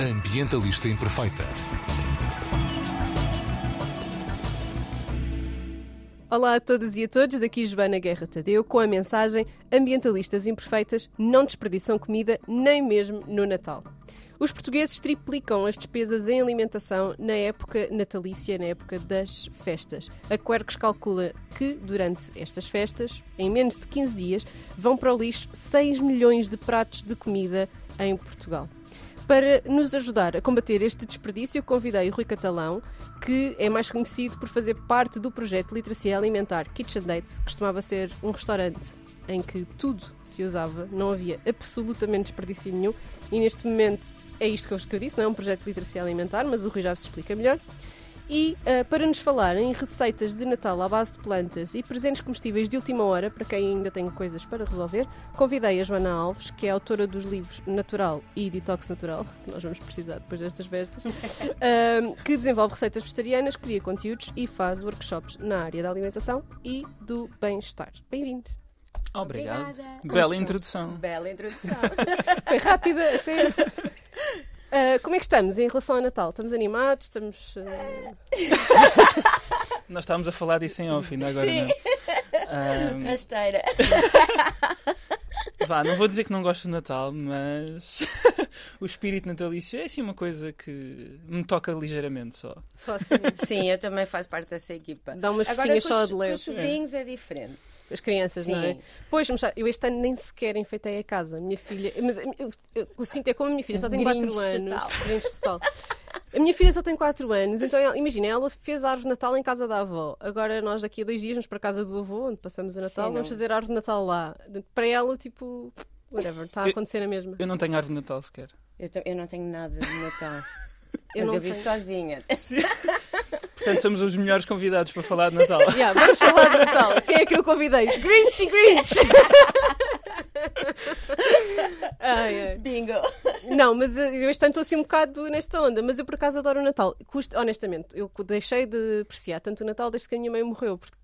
Ambientalista Imperfeita. Olá a todas e a todos, daqui Joana Guerra Tadeu com a mensagem Ambientalistas imperfeitas não desperdiçam comida nem mesmo no Natal. Os portugueses triplicam as despesas em alimentação na época natalícia, na época das festas. A Quercus calcula que, durante estas festas, em menos de 15 dias, vão para o lixo 6 milhões de pratos de comida em Portugal. Para nos ajudar a combater este desperdício, convidei o Rui Catalão, que é mais conhecido por fazer parte do projeto Literacia Alimentar Kitchen Dates, que costumava ser um restaurante em que tudo se usava, não havia absolutamente desperdício nenhum, e neste momento é isto que eu disse, não é um projeto de literacia alimentar, mas o Rui já se explica melhor. E uh, para nos falar em receitas de Natal à base de plantas e presentes comestíveis de última hora, para quem ainda tem coisas para resolver, convidei a Joana Alves, que é autora dos livros Natural e Detox Natural, que nós vamos precisar depois destas festas, uh, que desenvolve receitas vegetarianas, cria conteúdos e faz workshops na área da alimentação e do bem-estar. Bem-vindos! Obrigado. Obrigada. Bela introdução. Bela introdução. Foi rápida até. Uh, como é que estamos em relação ao Natal? Estamos animados? Estamos. uh, Nós estávamos a falar disso em off, ainda agora Sim. não. Ahm, Rasteira. vá, não vou dizer que não gosto do Natal, mas o espírito natalício é assim uma coisa que me toca ligeiramente só. Só assim. Sim, eu também faço parte dessa equipa. Dá umas Agora com só de com leve. os sobrinhos é diferente. As crianças, não é? Sim. Pois, mas eu este ano nem sequer enfeitei a casa. Minha filha. Mas eu, eu, eu, eu sinto é como a minha filha só tem 4 Grinch anos. Grinch total. A minha filha só tem 4 anos, então ela- imagina, ela fez a árvore de Natal em casa da avó. Agora nós daqui a dois dias vamos para a casa do avô, onde passamos o Natal, Sim, vamos fazer a árvore de Natal lá. Para ela, tipo, whatever, está a Eu- acontecer a mesma. Eu não tenho árvore de Natal sequer. Eu, eu não tenho nada de Natal. Eu mas não eu vivo tenho. sozinha. Portanto, somos os melhores convidados para falar de Natal. Yeah, vamos falar de Natal. Quem é que eu convidei? Grinch e Grinch! ai, ai. Bingo. Não, mas eu este ano estou assim um bocado nesta onda, mas eu por acaso adoro o Natal. Custa, honestamente, eu deixei de apreciar tanto o Natal desde que a minha mãe morreu, porque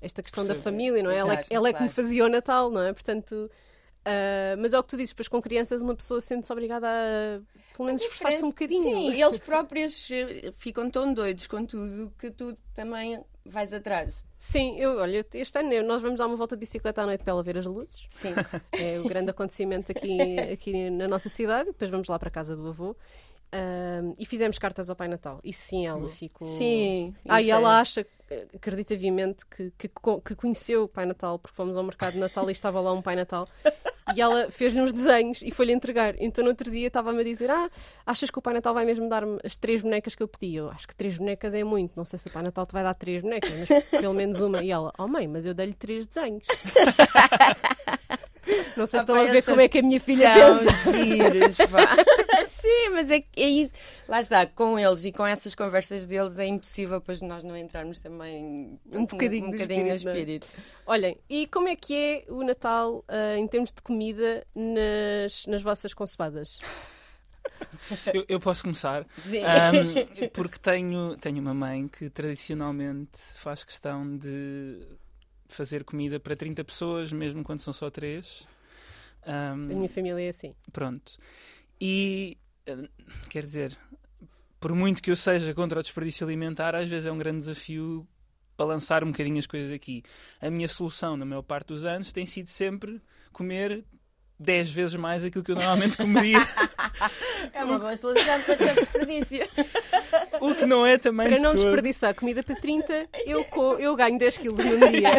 esta questão da Percebo. família, não é? Ela, é ela é que me fazia o Natal, não é? Portanto, ah, mas é o que tu dizes, depois com crianças uma pessoa sente-se obrigada a pelo menos esforçar-se um bocadinho. Sim, e eles próprios eh, ficam tão doidos com tudo que tu também vais atrás. Sim, eu, olha, este ano nós vamos dar uma volta de bicicleta à noite para ela ver as luzes. Sim. É o grande acontecimento aqui, aqui na nossa cidade. Depois vamos lá para a casa do avô. E fizemos cartas ao Pai Natal. E sim, ela ficou. Sim. Ah, e ela acha, acredita viamente, que, que, que conheceu o Pai Natal, porque fomos ao mercado de Natal e estava lá um Pai Natal. E ela fez-lhe uns desenhos e foi-lhe entregar. Então no outro dia estava-me a dizer: Ah, achas que o Pai Natal vai mesmo dar-me as três bonecas que eu pedi? Eu acho que três bonecas é muito. Não sei se o Pai Natal te vai dar três bonecas, mas pelo menos uma. E ela: Oh mãe, mas eu dei-lhe três desenhos. Não sei se Ah, estão a ver como é que a minha filha Tão pensa. giros, pá. Sim, mas é, que é isso. Lá está, com eles e com essas conversas deles é impossível depois nós não entrarmos também Um bocadinho um do bocadinho no espírito, não é? espírito. Olhem, e como é que é o Natal ah, em termos de comida nas, nas vossas concebadas? Eu, eu posso começar. Sim. Ahm, porque tenho, tenho uma mãe que tradicionalmente faz questão de fazer comida para 30 pessoas, mesmo quando são só 3. A minha família é assim. Pronto. E quer dizer, por muito que eu seja contra o desperdício alimentar, às vezes é um grande desafio balançar um bocadinho as coisas aqui. A minha solução, na maior parte dos anos, tem sido sempre comer 10 vezes mais aquilo que eu normalmente comeria, É uma boa solução para ter desperdício. o que não é também Para de não todo. desperdiçar comida para 30, eu, co- eu ganho 10 quilos num dia.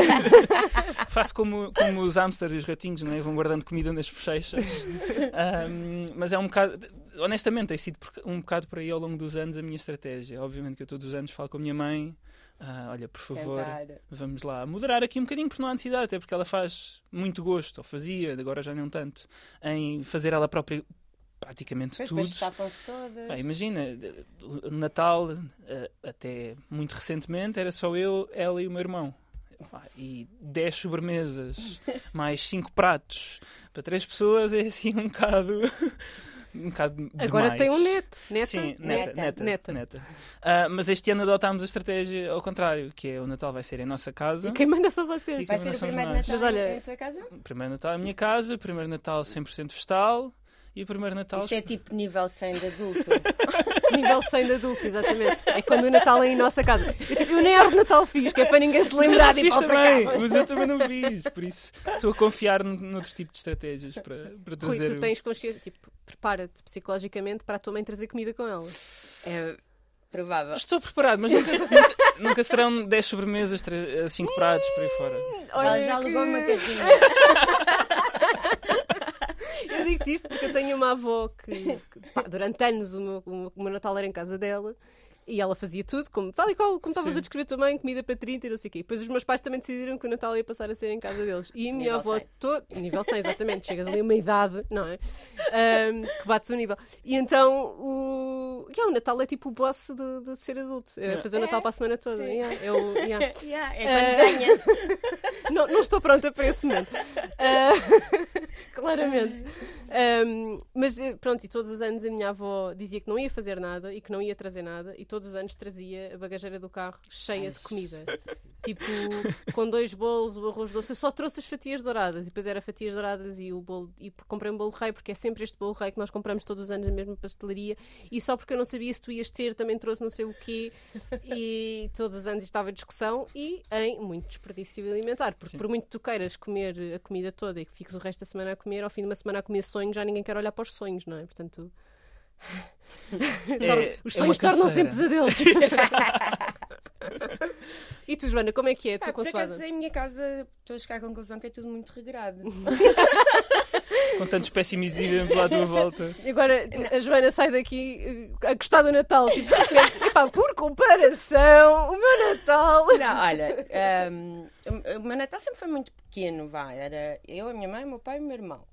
Faço como, como os hamsters e os ratinhos, não é? Vão guardando comida nas bochechas. Ahm, mas é um bocado. Honestamente, tem sido um bocado por aí ao longo dos anos a minha estratégia. Obviamente que eu todos os anos falo com a minha mãe. ah, olha, por favor, Tentar. vamos lá moderar aqui um bocadinho, porque não há necessidade, até porque ela faz muito gosto, ou fazia, agora já não tanto, em fazer ela própria praticamente Depois, tudo. Pá, imagina, o Natal, eh, até muito recentemente, era só eu, ela e o meu irmão. E 10 sobremesas, mais 5 pratos para 3 pessoas é assim um bocado. um bocado Agora demais. tem um neto. Neta? Sim, neta, Neta. neta, Neta. Ah, mas este ano adotámos a estratégia ao contrário, que é o Natal vai ser em nossa casa. E quem manda são vocês. E Vai ser o primeiro nós. Natal Mas olha- em tua casa? O primeiro Natal à minha casa, o primeiro Natal 100% vegetal E o primeiro Natal. Isso é tipo nível 100 de adulto. Nível 100 de adulto, exatamente. É quando o Natal é em nossa casa. Eu, tipo, eu nem árvore de Natal fiz, que é para ninguém se lembrar de ir para também, casa. mas eu também não fiz, por isso estou a confiar n- noutro tipo de estratégias para, para Rui, trazer. tu tens consciência, tipo, prepara-te psicologicamente para a tua mãe trazer comida com ela. É provável. Estou preparado, mas nunca, nunca, nunca serão 10 sobremesas, 5 pratos por aí fora. Ela já que- alugou uma carrinha. Eu digo-te isto porque eu tenho uma avó que, que, pá, durante anos o meu, o meu- Natal era em casa dela e ela fazia tudo, como, tal e qual, como estavas a descrever também, comida para 30 e não sei o quê. Depois os meus pais também decidiram que o Natal ia passar a ser em casa deles. E a minha Nível avó, 100. to... nível 100, exatamente, chegas ali a uma idade, não é? Ahm, que bates o nível. E então o, yeah, o Natal é tipo o boss de, de ser adulto, é fazer o Natal para a semana toda. Yeah, é o- yeah. Yeah, é quando ganhas. não, não estou pronta para esse momento. Ah, claramente. Ahm, mas eh, pronto, e todos os anos a minha avó dizia que não ia fazer nada e que não ia trazer nada, e todos os anos trazia a bagageira do carro cheia de comida. Tipo, com dois bolos, o arroz doce. Eu só trouxe as fatias douradas, e depois era fatias douradas e o bolo. E comprei um bolo rei, porque é sempre este bolo rei que nós compramos todos os anos na mesma pastelaria, e só porque eu não sabia se tu ias ter, também trouxe não sei o quê, e todos os anos estava em discussão e em muito desperdício alimentar, porque Sim. por muito que tu queiras comer a comida toda e que fiques o resto da semana a comer, ao fim de uma semana a comer sonhos, já ninguém quer olhar para os sonhos, não é? Portanto, É, os é sonhos uma tornam-se em pesadelos. e tu, Joana, como é que é a tua Ah, por acaso, em minha casa, estou a chegar à conclusão que é tudo muito regrado. Com tantos pessimizidem à tua volta. E Agora a Joana sai daqui eh, a gostar do Natal, tipo, epá, por comparação, o meu Natal. Não, olha, hum, o- o meu Natal sempre foi muito pequeno, vá. Era eu, a minha mãe, o meu pai e o meu irmão.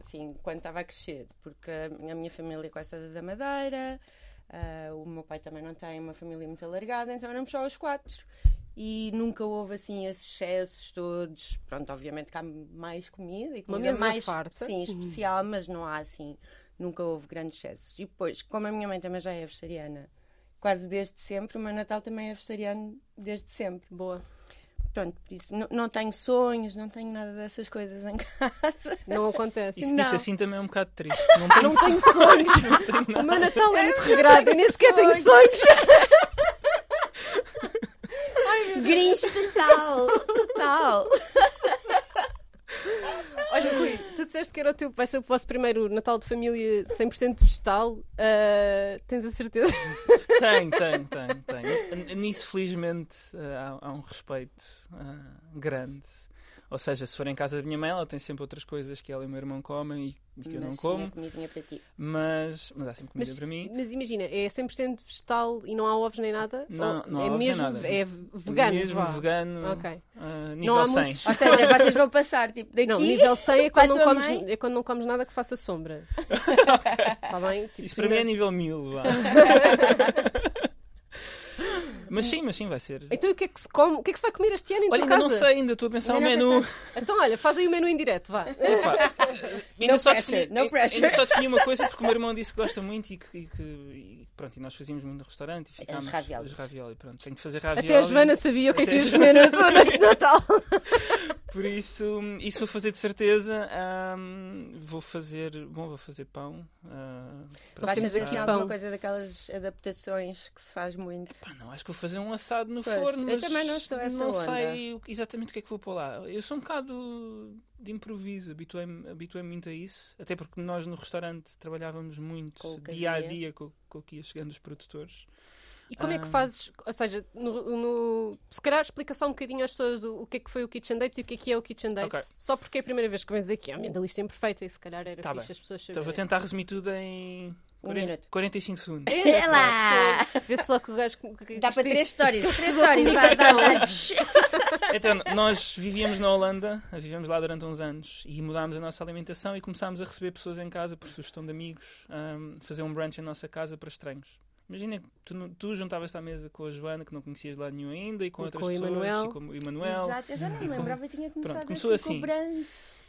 Assim, quando estava a crescer. Porque a minha família é quase toda da Madeira, ah, o meu pai também não tem uma família muito alargada, então éramos só os quatro. E nunca houve assim esses excessos todos. Pronto, obviamente que há mais comida e comida mais farta. sim, especial, mas não há assim, nunca houve grandes excessos. E depois, como a minha mãe também já é vegetariana, quase desde sempre, o meu Natal também é vegetariano desde sempre. Boa. Pronto, por isso não, não tenho sonhos, não tenho nada dessas coisas em casa. Não acontece. Isso Não. dito assim também é um bocado triste. Não tenho Não tenho sonhos. O meu Natal é muito regrado. Eu nem sequer tenho sonhos. Grinch total, total. Olha, Rui, tu disseste que era o teu, vai ser o vosso primeiro Natal de família 100% vegetal. Ah, tens a certeza? Tenho, tenho, tenho, tenho. Nisso, felizmente, eh, há, há um respeito ah, grande. Ou seja, se for em casa da minha mãe, ela tem sempre outras coisas que ela e o meu irmão comem e, e que eu não Mas como. tinha comidinha para ti. Mas, mas há sempre comida Mas, para mim. mas imagina, é 100% vegetal e não há ovos nem nada? Não, não há é ovos nem mesmo, nada. É vegano. Mesmo vá. vegano, Ok. Não há nível 100. moços. Ou seja, vocês vão passar tipo daqui. Não, nível 100 é quando, não comes, mãe? é quando não comes nada que faça sombra. Está bem? Tipo, Isso para mim é nível 1000. mas sim, mas sim, vai ser. Então o que é que se come? O que é que se vai comer este ano em Olha, ainda casa? não sei, ainda estou a pensar Ainda o menu. Então olha, faz aí o menu em direto, vá. Epá, ainda, No só pressure, defini, no ainda pressure. só defini uma coisa porque o meu irmão disse que gosta muito e que, e que- e pronto, e nós fazíamos muito no restaurante e ficámos raviolis. os ravioli. Pronto, tenho que fazer ravioli. Até a Joana sabia o que é que a ias comer na tua noite de Natal. Por isso, isso vou fazer de certeza. ahm, vou fazer, bom, vou fazer pão. para Vais fazer aqui assim alguma coisa daquelas adaptações que se faz muito. Pá, não, acho que vou fazer um assado no Pois, forno, eu mas também não sou essa não onda. sei exatamente o que é que vou pôr lá. Eu sou um bocado de improviso, habituei-me habituei muito a isso, até porque nós no restaurante trabalhávamos muito dia a dia com, com o que ia chegando os produtores. E como é que Ah. fazes, ou seja, no, no- se calhar explica só um bocadinho às pessoas o, o que é que foi o Kitchen Dates e o que é que é o Kitchen Dates. Ok. Só porque é a primeira vez que vens aqui, a minha lista imperfeita e se calhar era Tá fixe bem. as pessoas Então vou saberem. tentar resumir tudo em Um 40 minuto. 45 segundos. É lá! Vê só que o gajo... Dá para isto- três histórias. Três histórias. Dá, dá, dá. Então, nós vivíamos na Holanda, vivemos lá durante uns anos e mudámos a nossa alimentação e começámos a receber pessoas em casa, por sugestão de amigos, ahm, fazer um brunch em nossa casa para estranhos. Imagina que tu, tu juntavas-te à mesa com a Joana, que não conhecias de lado nenhum ainda, e com E outras com o pessoas, Emanuel. e com o Emanuel. Exato, eu já não me lembrava, eu tinha começado Pronto, começou assim, com o brunch.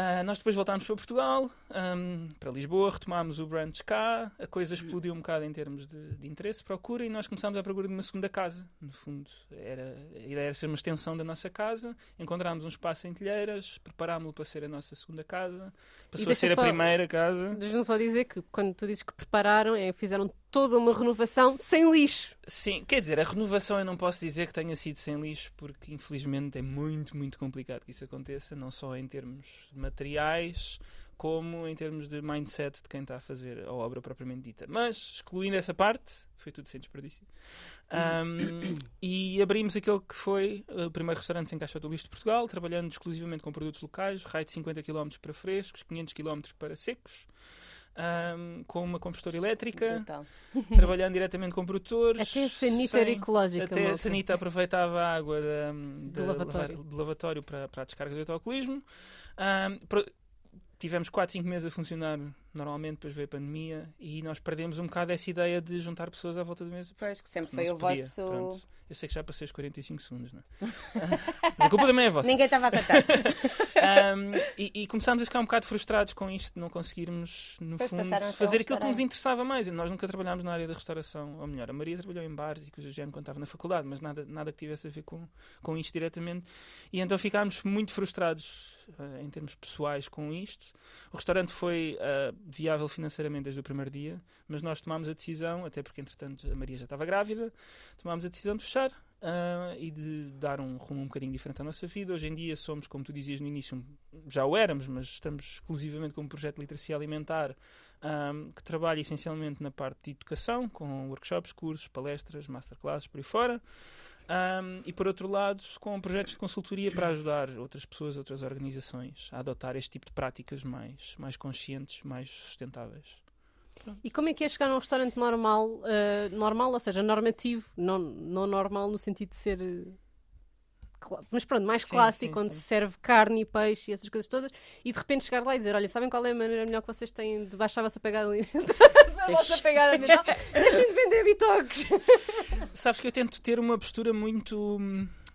Ah, nós depois voltámos para Portugal, ahm, para Lisboa, retomámos o brunch cá, a coisa explodiu um bocado em termos de, de interesse, procura, e nós começámos à procura de uma segunda casa. No fundo, era, a ideia era ser uma extensão da nossa casa, encontramos um espaço em Telheiras, preparámos-lo para ser a nossa segunda casa, passou a ser só- a primeira casa. Deixa-me só dizer que quando tu dizes que prepararam, é, fizeram toda uma renovação sem lixo. Sim, quer dizer, a renovação eu não posso dizer que tenha sido sem lixo, porque infelizmente é muito, muito complicado que isso aconteça, não só em termos de materiais, como em termos de mindset de quem está a fazer a obra propriamente dita. Mas, excluindo essa parte, foi tudo sem desperdício. Ahm, e abrimos aquele que foi uh, o primeiro restaurante sem caixa do lixo de Portugal, trabalhando exclusivamente com produtos locais, raio de 50 km para frescos, 500 km para secos. Ahm, com uma compostora elétrica, Brutal. trabalhando diretamente com produtores. Até a sanita era ecológica. até a. Sanita aproveitava a água da, da- lavatório. do lavatório para, para a descarga do autocolismo. Pro- tivemos 4, 5 meses a funcionar normalmente, depois veio a pandemia e nós perdemos um bocado essa ideia de juntar pessoas à volta da mesa. Pois, que sempre Não foi o podia, vosso. pronto. Eu sei que já passei os 45 segundos, não é? A culpa também é vossa. Ninguém estava a contar. Um, e, e começámos a ficar um bocado frustrados com isto, de não conseguirmos, no Depois fundo, fazer aquilo que nos interessava mais. Nós nunca trabalhámos na área da restauração, ou melhor, a Maria trabalhou em bares e coisas do género quando estava na faculdade, mas nada, nada que tivesse a ver com, com isto diretamente. E então ficámos muito frustrados eh, em termos pessoais com isto. O restaurante foi eh, viável financeiramente desde o primeiro dia, mas nós tomámos a decisão, até porque entretanto a Maria já estava grávida, tomámos a decisão de fechar. ah, e de dar um rumo um bocadinho diferente à nossa vida. Hoje em dia somos, como tu dizias no início, já o éramos, mas estamos exclusivamente com um projeto de literacia alimentar ahm, que trabalha essencialmente na parte de educação, com workshops, cursos, palestras, masterclasses, por aí fora. Ahm, e por outro lado, com projetos de consultoria para ajudar outras pessoas, outras organizações a adotar este tipo de práticas mais, mais conscientes, mais sustentáveis. E como é que é chegar num restaurante normal, eh, normal, ou seja, normativo, não, não normal no sentido de ser. cla- Mas pronto, mais Sim, clássico, sim, onde sim. se serve carne e peixe e essas coisas todas, e de repente chegar lá e dizer: Olha, sabem qual é a maneira melhor que vocês têm de baixar a vossa pegada alimentar? A vossa pegada alimentar? Deixem de vender bitoques! Sabes que eu tento ter uma postura muito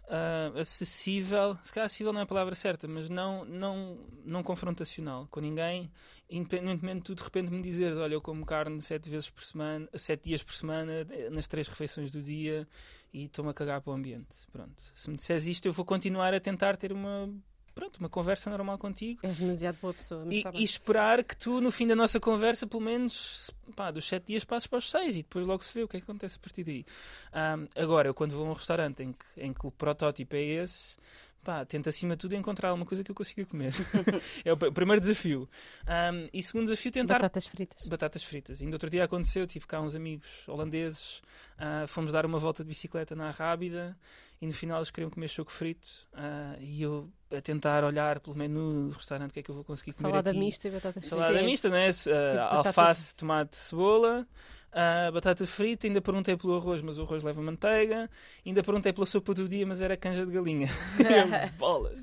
ah, acessível, se calhar acessível não é a palavra certa, mas não, não, não confrontacional com ninguém, independentemente de tu de repente me dizeres, olha, eu como carne sete vezes por semana, sete dias por semana, nas três refeições do dia e estou-me a cagar para o ambiente. Pronto. Se me disseres isto, eu vou continuar a tentar ter uma, pronto, uma conversa normal contigo És demasiado boa pessoa, mas e, bem. e esperar que tu, no fim da nossa conversa, pelo menos pá, dos sete dias passes para os seis e depois logo se vê o que é que acontece a partir daí. Ahm, agora, eu quando vou a um restaurante em que, em que o protótipo é esse, pá, tento acima de tudo encontrar alguma coisa que eu consiga comer. é o pr- primeiro desafio. Ahm, e segundo desafio, tentar Batatas fritas. Batatas fritas. Ainda outro dia aconteceu, tive cá uns amigos holandeses, ah, fomos dar uma volta de bicicleta na Rábida e no final eles queriam comer choco frito ah, e eu a tentar olhar pelo menu do restaurante o que é que eu vou conseguir comer Salada aqui. mista e batatas fritas. Salada Sim. mista, né? Ah, batatas- alface, tomate, cebola, ah, batata frita. Ainda perguntei pelo arroz, mas o arroz leva manteiga. Ainda perguntei pela sopa do dia, mas era canja de galinha. Bolas!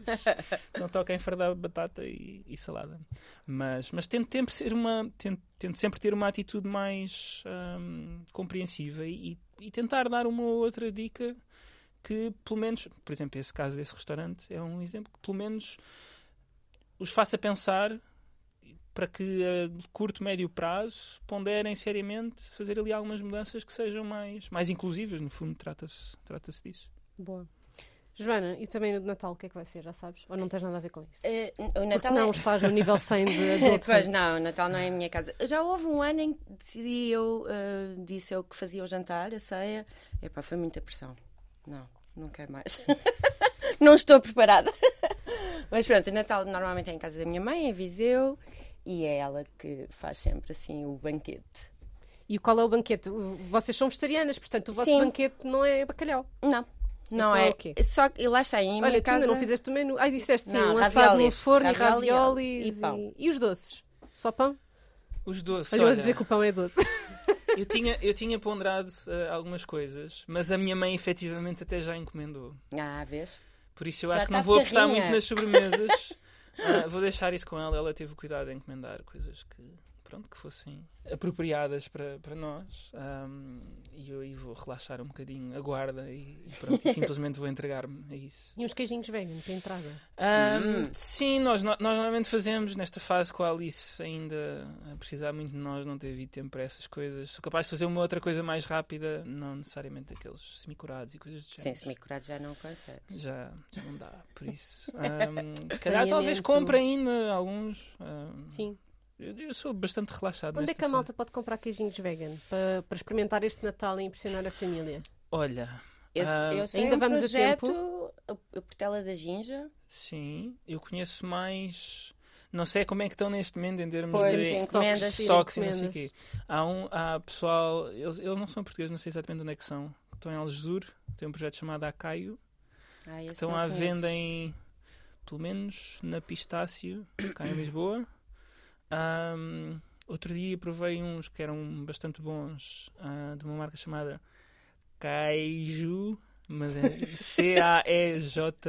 Então toca em fardar batata e, e salada. Mas, mas tento, sempre ser uma, tento, tento sempre ter uma atitude mais ahm, compreensiva e, e tentar dar uma ou outra dica que, pelo menos, por exemplo, esse caso desse restaurante é um exemplo que, pelo menos, os faça pensar para que a curto, médio prazo ponderem seriamente fazer ali algumas mudanças que sejam mais, mais inclusivas. No fundo, trata-se trata disso. Boa. Joana, e também no de Natal, o que é que vai ser? Já sabes? Ou não tens nada a ver com isso? Eh, o Natal não é... estás no nível 100 de adulto. Pois não, o Natal não é a minha casa. Já houve um ano em que decidi eu, eh, disse eu que fazia o jantar, a ceia. Epá, foi muita pressão. Não, não quero mais. não estou preparada. Mas pronto, o Natal normalmente é em casa da minha mãe, em Viseu, e é ela que faz sempre assim o banquete. E qual é o banquete? Vocês são vegetarianas, portanto o vosso Sim. banquete não é bacalhau. Não, não Então é é. o quê? Só que e lá está, em Olha, minha casa. ainda não fizeste o menu. Ai, disseste sim, Não, um assado no raviolis. forno e Ravioli raviolis. e pão. E, os doces? Só pão? Os doces, Olha, olha, dizer que o pão é doce. eu, tinha, eu tinha ponderado eh, algumas coisas, mas a minha mãe efetivamente até já encomendou. Ah, vês? Por isso eu Já acho que não vou apostar muito nas sobremesas. Ah, vou deixar isso com ela. Ela teve o cuidado de encomendar coisas que pronto, que fossem apropriadas para, para nós. Um, e eu aí vou relaxar um bocadinho a guarda e, e pronto, e simplesmente vou entregar-me a isso. E uns queijinhos vegan para entrada. Um, Sim, nós, nós normalmente fazemos nesta fase com a Alice ainda a precisar muito de nós, não ter havido tempo para essas coisas. Sou capaz de fazer uma outra coisa mais rápida, não necessariamente aqueles semicurados e coisas do Sim, género. semicurado já não consegue. Já, já não dá, por isso. Um, se calhar talvez compre ainda alguns. um, Sim. Eu, eu sou bastante relaxado Onde é que a fase. malta pode comprar queijinhos vegan para, para experimentar este Natal e impressionar a família? Olha, Eu, Ah, eu sei ainda um vamos a projeto, tempo? a, a Portela da Ginja. sim, eu conheço mais. Não sei como é que estão neste momento em termos Pois, de encomendas, estoques e não sei o quê. Há, um, há pessoal, eles, eles não são portugueses, não sei exatamente onde é que são. Estão em Algesur, tem um projeto chamado Acaio, Ah, estão à conheço. venda em, pelo menos na Pistácio, cá em Lisboa. Ahm, outro dia provei uns que eram bastante bons, ah, de uma marca chamada Kaiju, mas é C-A-E-J-U.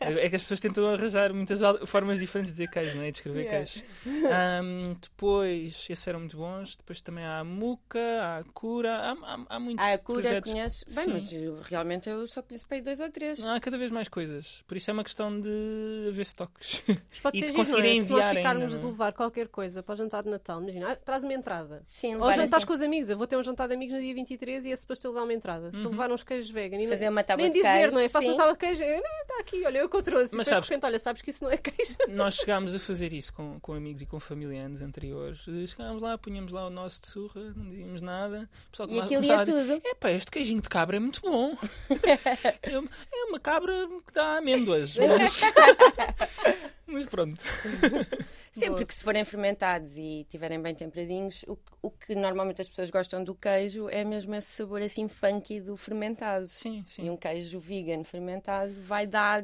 É que as pessoas tentam arranjar muitas formas diferentes de dizer queijo, não é? De escrever Yeah. queijo. Ahm, depois, esses eram muito bons. Depois também há a Muca, há a Cura, há, há, há muitos Ah, a cura projetos. conheço. Bem, Sim. mas eu, realmente eu só conheço para aí dois ou três. Há cada vez mais coisas. Por isso é uma questão de haver stocks. Mas pode E ser de não é? conseguirem Se nós enviar ficarmos ainda, de não é? levar qualquer coisa para o jantar de Natal, imagina, ah, traz uma entrada. Sim, Ou jantares assim, com os amigos. Eu vou ter um jantar de amigos no dia 23 e é suposto eu levar uma entrada. Se Uhum. levar uns queijos vegan e não- fazer uma tábua nem de dizer, queijo, não é? Faço uma tábua de queijo. Não, está aqui, olha, eu que eu trouxe. Mas depois sabes de repente, olha, sabes que isso não é queijo. Nós chegámos a fazer isso com, com amigos e com família anos anteriores. Chegámos lá, punhamos lá o nosso de surra, não dizíamos nada. O pessoal E aquilo ia tudo. Epá, este queijinho de cabra é muito bom. é, uma- é uma cabra que dá amêndoas. Mas, mas pronto. Sempre Boa. que se forem fermentados e estiverem bem temperadinhos, o, o que normalmente as pessoas gostam do queijo é mesmo esse sabor assim funky do fermentado. Sim, E sim. um queijo vegan fermentado vai dar,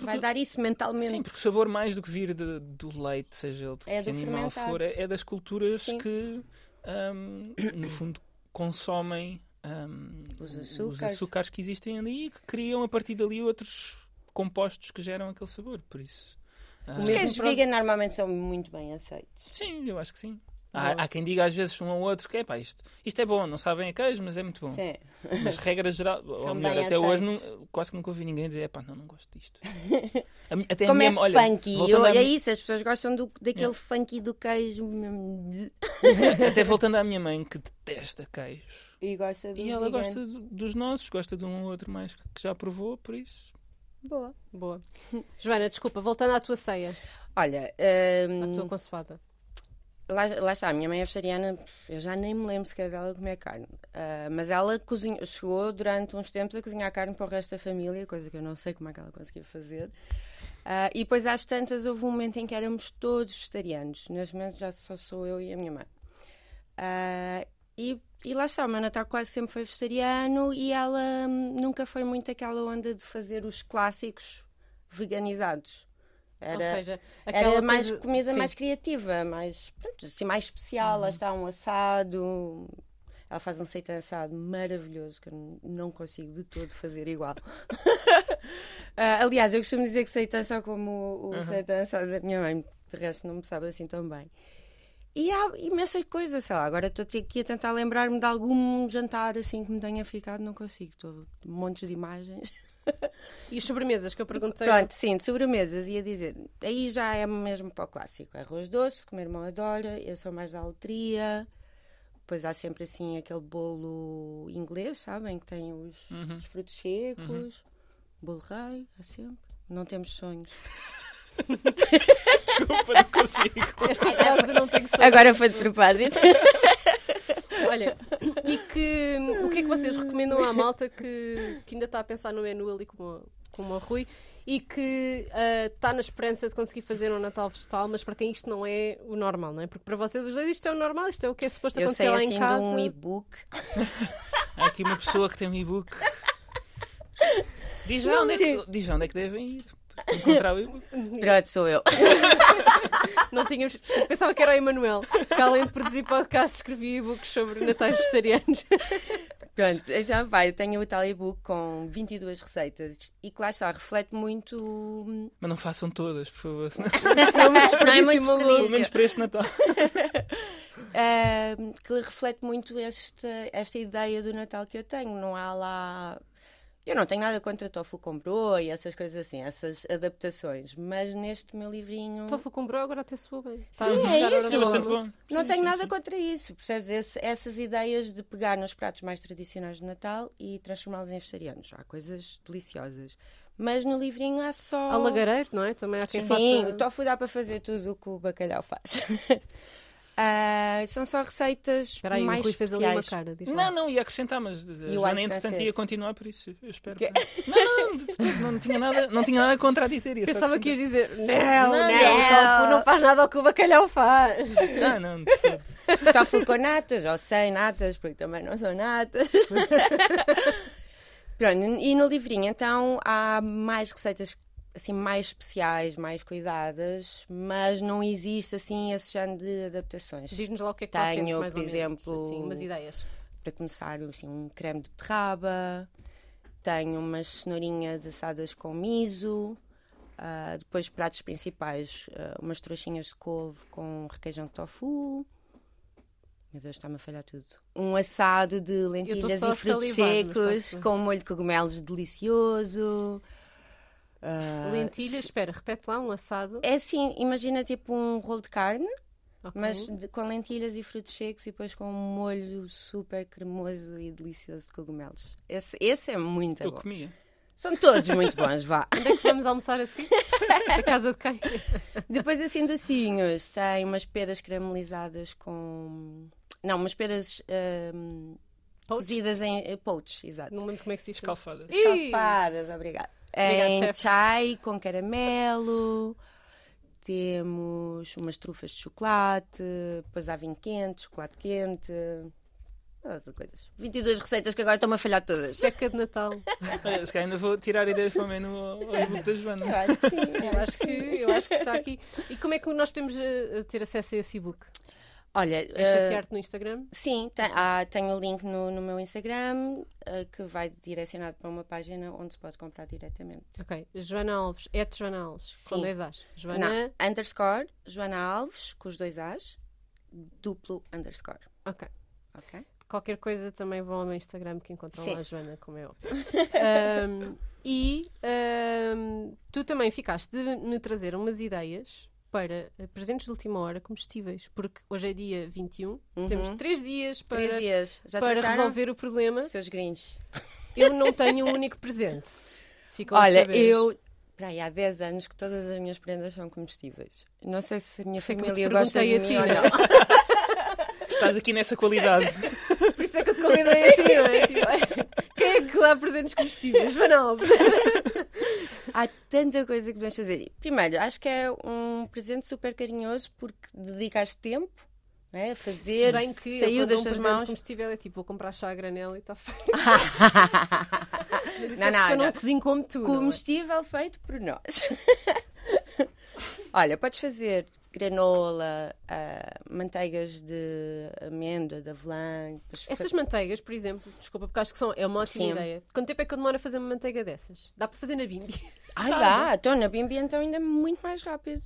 vai dar isso mentalmente. Sim, porque o sabor mais do que vir de- do leite, seja ele de É que animal fermentado. for, é, é das culturas Sim. que, ahm, no fundo, consomem ahm, Os açúcares. açúcares que existem ali e que criam a partir dali outros compostos que geram aquele sabor. Por isso. Ah, Os queijos para os- vegan normalmente são muito bem aceitos. Sim, eu acho que sim. Há, há quem diga às vezes um ao outro que é pá, isto, isto é bom, não sabem a queijo, mas é muito bom. Sim. Mas regra geral, ou melhor, até hoje aceitos. nu- quase que nunca ouvi ninguém dizer, pá, não, não gosto disto. A até a Como é minha- olha, funky, eu, à é isso, as pessoas gostam do, daquele Yeah. funky do queijo Até voltando à minha mãe que detesta queijos. e gosta E ela vegan. gosta do- dos nossos, gosta de um ou outro mais que, que já provou, por isso. Boa, boa. Joana, desculpa, voltando à tua ceia, Olha, à hum, tua consoada. lá, lá está, a minha mãe é vegetariana, eu já nem me lembro sequer dela comer carne. Ah, mas ela cozinhou, chegou durante uns tempos a cozinhar carne para o resto da família, coisa que eu não sei como é que ela conseguia fazer. Ah, e depois, às tantas, houve um momento em que éramos todos vegetarianos. Neste momento já só sou eu e a minha mãe. Ah, e, e lá está, o meu Natal quase sempre foi vegetariano e ela hum, nunca foi muito aquela onda de fazer os clássicos veganizados. Era, Ou seja, era aquela mais coisa- comida sim. mais criativa, mais, pronto, assim, mais especial. Lá está um assado. Ela faz um seitan assado maravilhoso que eu não consigo de todo fazer igual. Ah, aliás, eu costumo dizer que seitan só como o, o Uhum. seitan assado da minha mãe, de resto não me sabe assim tão bem. E há imensas coisas, sei lá, agora estou aqui a tentar lembrar-me de algum jantar assim que me tenha ficado, não consigo, estou montes de imagens. E as sobremesas que eu perguntei. Pronto, sim, de sobremesas, ia dizer. Aí já é mesmo para o clássico. Arroz doce, que o meu irmão adora, eu sou mais da aletria. Depois há sempre assim aquele bolo inglês, sabem? Que tem os, Uhum. os frutos secos, bolo rei, há sempre. Não temos sonhos. Desculpa, não consigo. Esta frase não tem que ser. Agora foi de propósito. Olha, e que, o que é que vocês recomendam à malta que, que ainda está a pensar no menu ali como, como o Rui e que ah, está na esperança de conseguir fazer um Natal vegetal, mas para quem isto não é o normal, não é? Porque para vocês os dois isto é o normal, isto é o que é suposto Eu acontecer sei lá assim em casa. de um e-book. Há aqui uma pessoa que tem um e-book. Diz já, onde é que, diz onde é que devem ir. Encontrar o. Pronto, sou eu. Não tínhamos. Pensava que era o Emanuel, que além de produzir podcasts, escrevia e-books sobre natais vegetarianos. Pronto, então vai, eu tenho o tal e-book com 22 receitas e que lá está, reflete muito. Mas não façam todas, por favor. Senão... não é muito Pelo menos para este Natal. Uh, que reflete muito esta, esta ideia do Natal que eu tenho. Não há lá. Eu não tenho nada contra tofu com bro e essas coisas assim, essas adaptações, mas neste meu livrinho. Tofu com bro agora até soa bem. Sim, é isso. É bastante bom. Não Sim, tenho sim, nada sim. contra isso. Percebes? Esse- essas ideias de pegar nos pratos mais tradicionais de Natal e transformá-los em vegetarianos. Há coisas deliciosas. Mas no livrinho há só. Há lagareiro, não é? Também há quem Sim, faça. o tofu dá para fazer tudo o que o bacalhau faz. Ah, são só receitas Espera aí, o mais Rui fez ali uma especiais. cara. diz lá. Não, não, ia acrescentar, mas a o Joana, alho entretanto, ia continuar por isso. Eu espero. Que- Não, não, de tudo, não, tinha nada, não tinha nada contra a dizer isso. Pensava que ias dizer: Não, não, Não, o tofu não faz nada ao que o bacalhau faz. Não, não, de todo. Tofu com natas, ou sem natas, porque também não são natas. Pronto, e no livrinho então há mais receitas assim mais especiais, mais cuidadas, mas não existe assim esse género de adaptações. Diz-nos lá o que é que Tenho, temos, mais por ou menos, exemplo, assim, umas ideias. Para começar, assim, um creme de beterraba, tenho umas cenourinhas assadas com miso, ah, depois pratos principais, ah, umas trouxinhas de couve com requeijão de tofu. Meu Deus, está-me a falhar tudo. Um assado de lentilhas e frutos secos com molho de cogumelos delicioso. Ah, Lentilhas, espera, repete lá um assado. É assim, imagina tipo um rolo de carne, Ok. mas de- com lentilhas e frutos secos e depois com um molho super cremoso e delicioso de cogumelos. Esse, esse é muito Eu bom. comia. São todos muito bons, vá. Onde é que vamos almoçar a seguir? A casa de quem? Depois assim docinhos, tem umas peras caramelizadas com... Não, umas peras ahm, cozidas em eh, poach, exato. Não lembro como é que se diz. Escalfadas. Escalfadas, obrigada. Obrigada, em chefe. chai com caramelo. Temos umas trufas de chocolate, depois há vinho quente, chocolate quente, outras coisas. 22 receitas que agora estão-me a falhar todas. Seca de Natal. Olha, se calhar ainda vou tirar ideias para o menu ao e-book da Eu Joana. acho que sim. Eu acho que, eu acho que está aqui. E como é que nós podemos eh, ter acesso a esse e-book? Olha, eh, chatear-te no Instagram? sim, tem, há- tenho o link no, no meu Instagram eh, que vai direcionado para uma página onde se pode comprar diretamente. Ok. Joana Alves, é de Joana Alves, com Sim. dois As. Joana. Não, underscore, Joana Alves, com os dois As, duplo underscore. Ok. Ok? Qualquer coisa também vão ao meu Instagram que encontram Sim. lá a Joana, como é óbvio. Ahm, e ahm, tu também ficaste de me trazer umas ideias para eh, presentes de última hora comestíveis, porque hoje é dia 21, temos três dias para, Uhum. Três dias. Já para resolver o problema. Seus gringos. Eu não tenho um único presente. Ficam a Olha, saber. eu. Para aí, há 10 anos que todas as minhas prendas são comestíveis. Não sei se a minha que eu família te gosta de a ti, ou não. Estás aqui nessa qualidade. Por isso é que eu te convidei a ti, não é? Tipo, Quem é que dá presentes comestíveis? Alves. Há tanta coisa que podemos fazer. Primeiro, acho que é um presente super carinhoso porque dedicaste tempo né, a fazer. Se bem que saiu das um tuas presente mãos. comestível é tipo, vou comprar chá a granela e está feito. Isso Não, é não, eu não não. cozinho como tu. não é? Comestível feito por nós. Olha, podes fazer granola, ah, manteigas de amêndoa, de avelã. depois Essas fa- manteigas, por exemplo, desculpa, porque acho que são, é uma ótima Sim. ideia. Quanto tempo é que eu demoro a fazer uma manteiga dessas? Dá para fazer na bimbi? Ai, dá. Então, na Bimbi, então, ainda é muito mais rápido.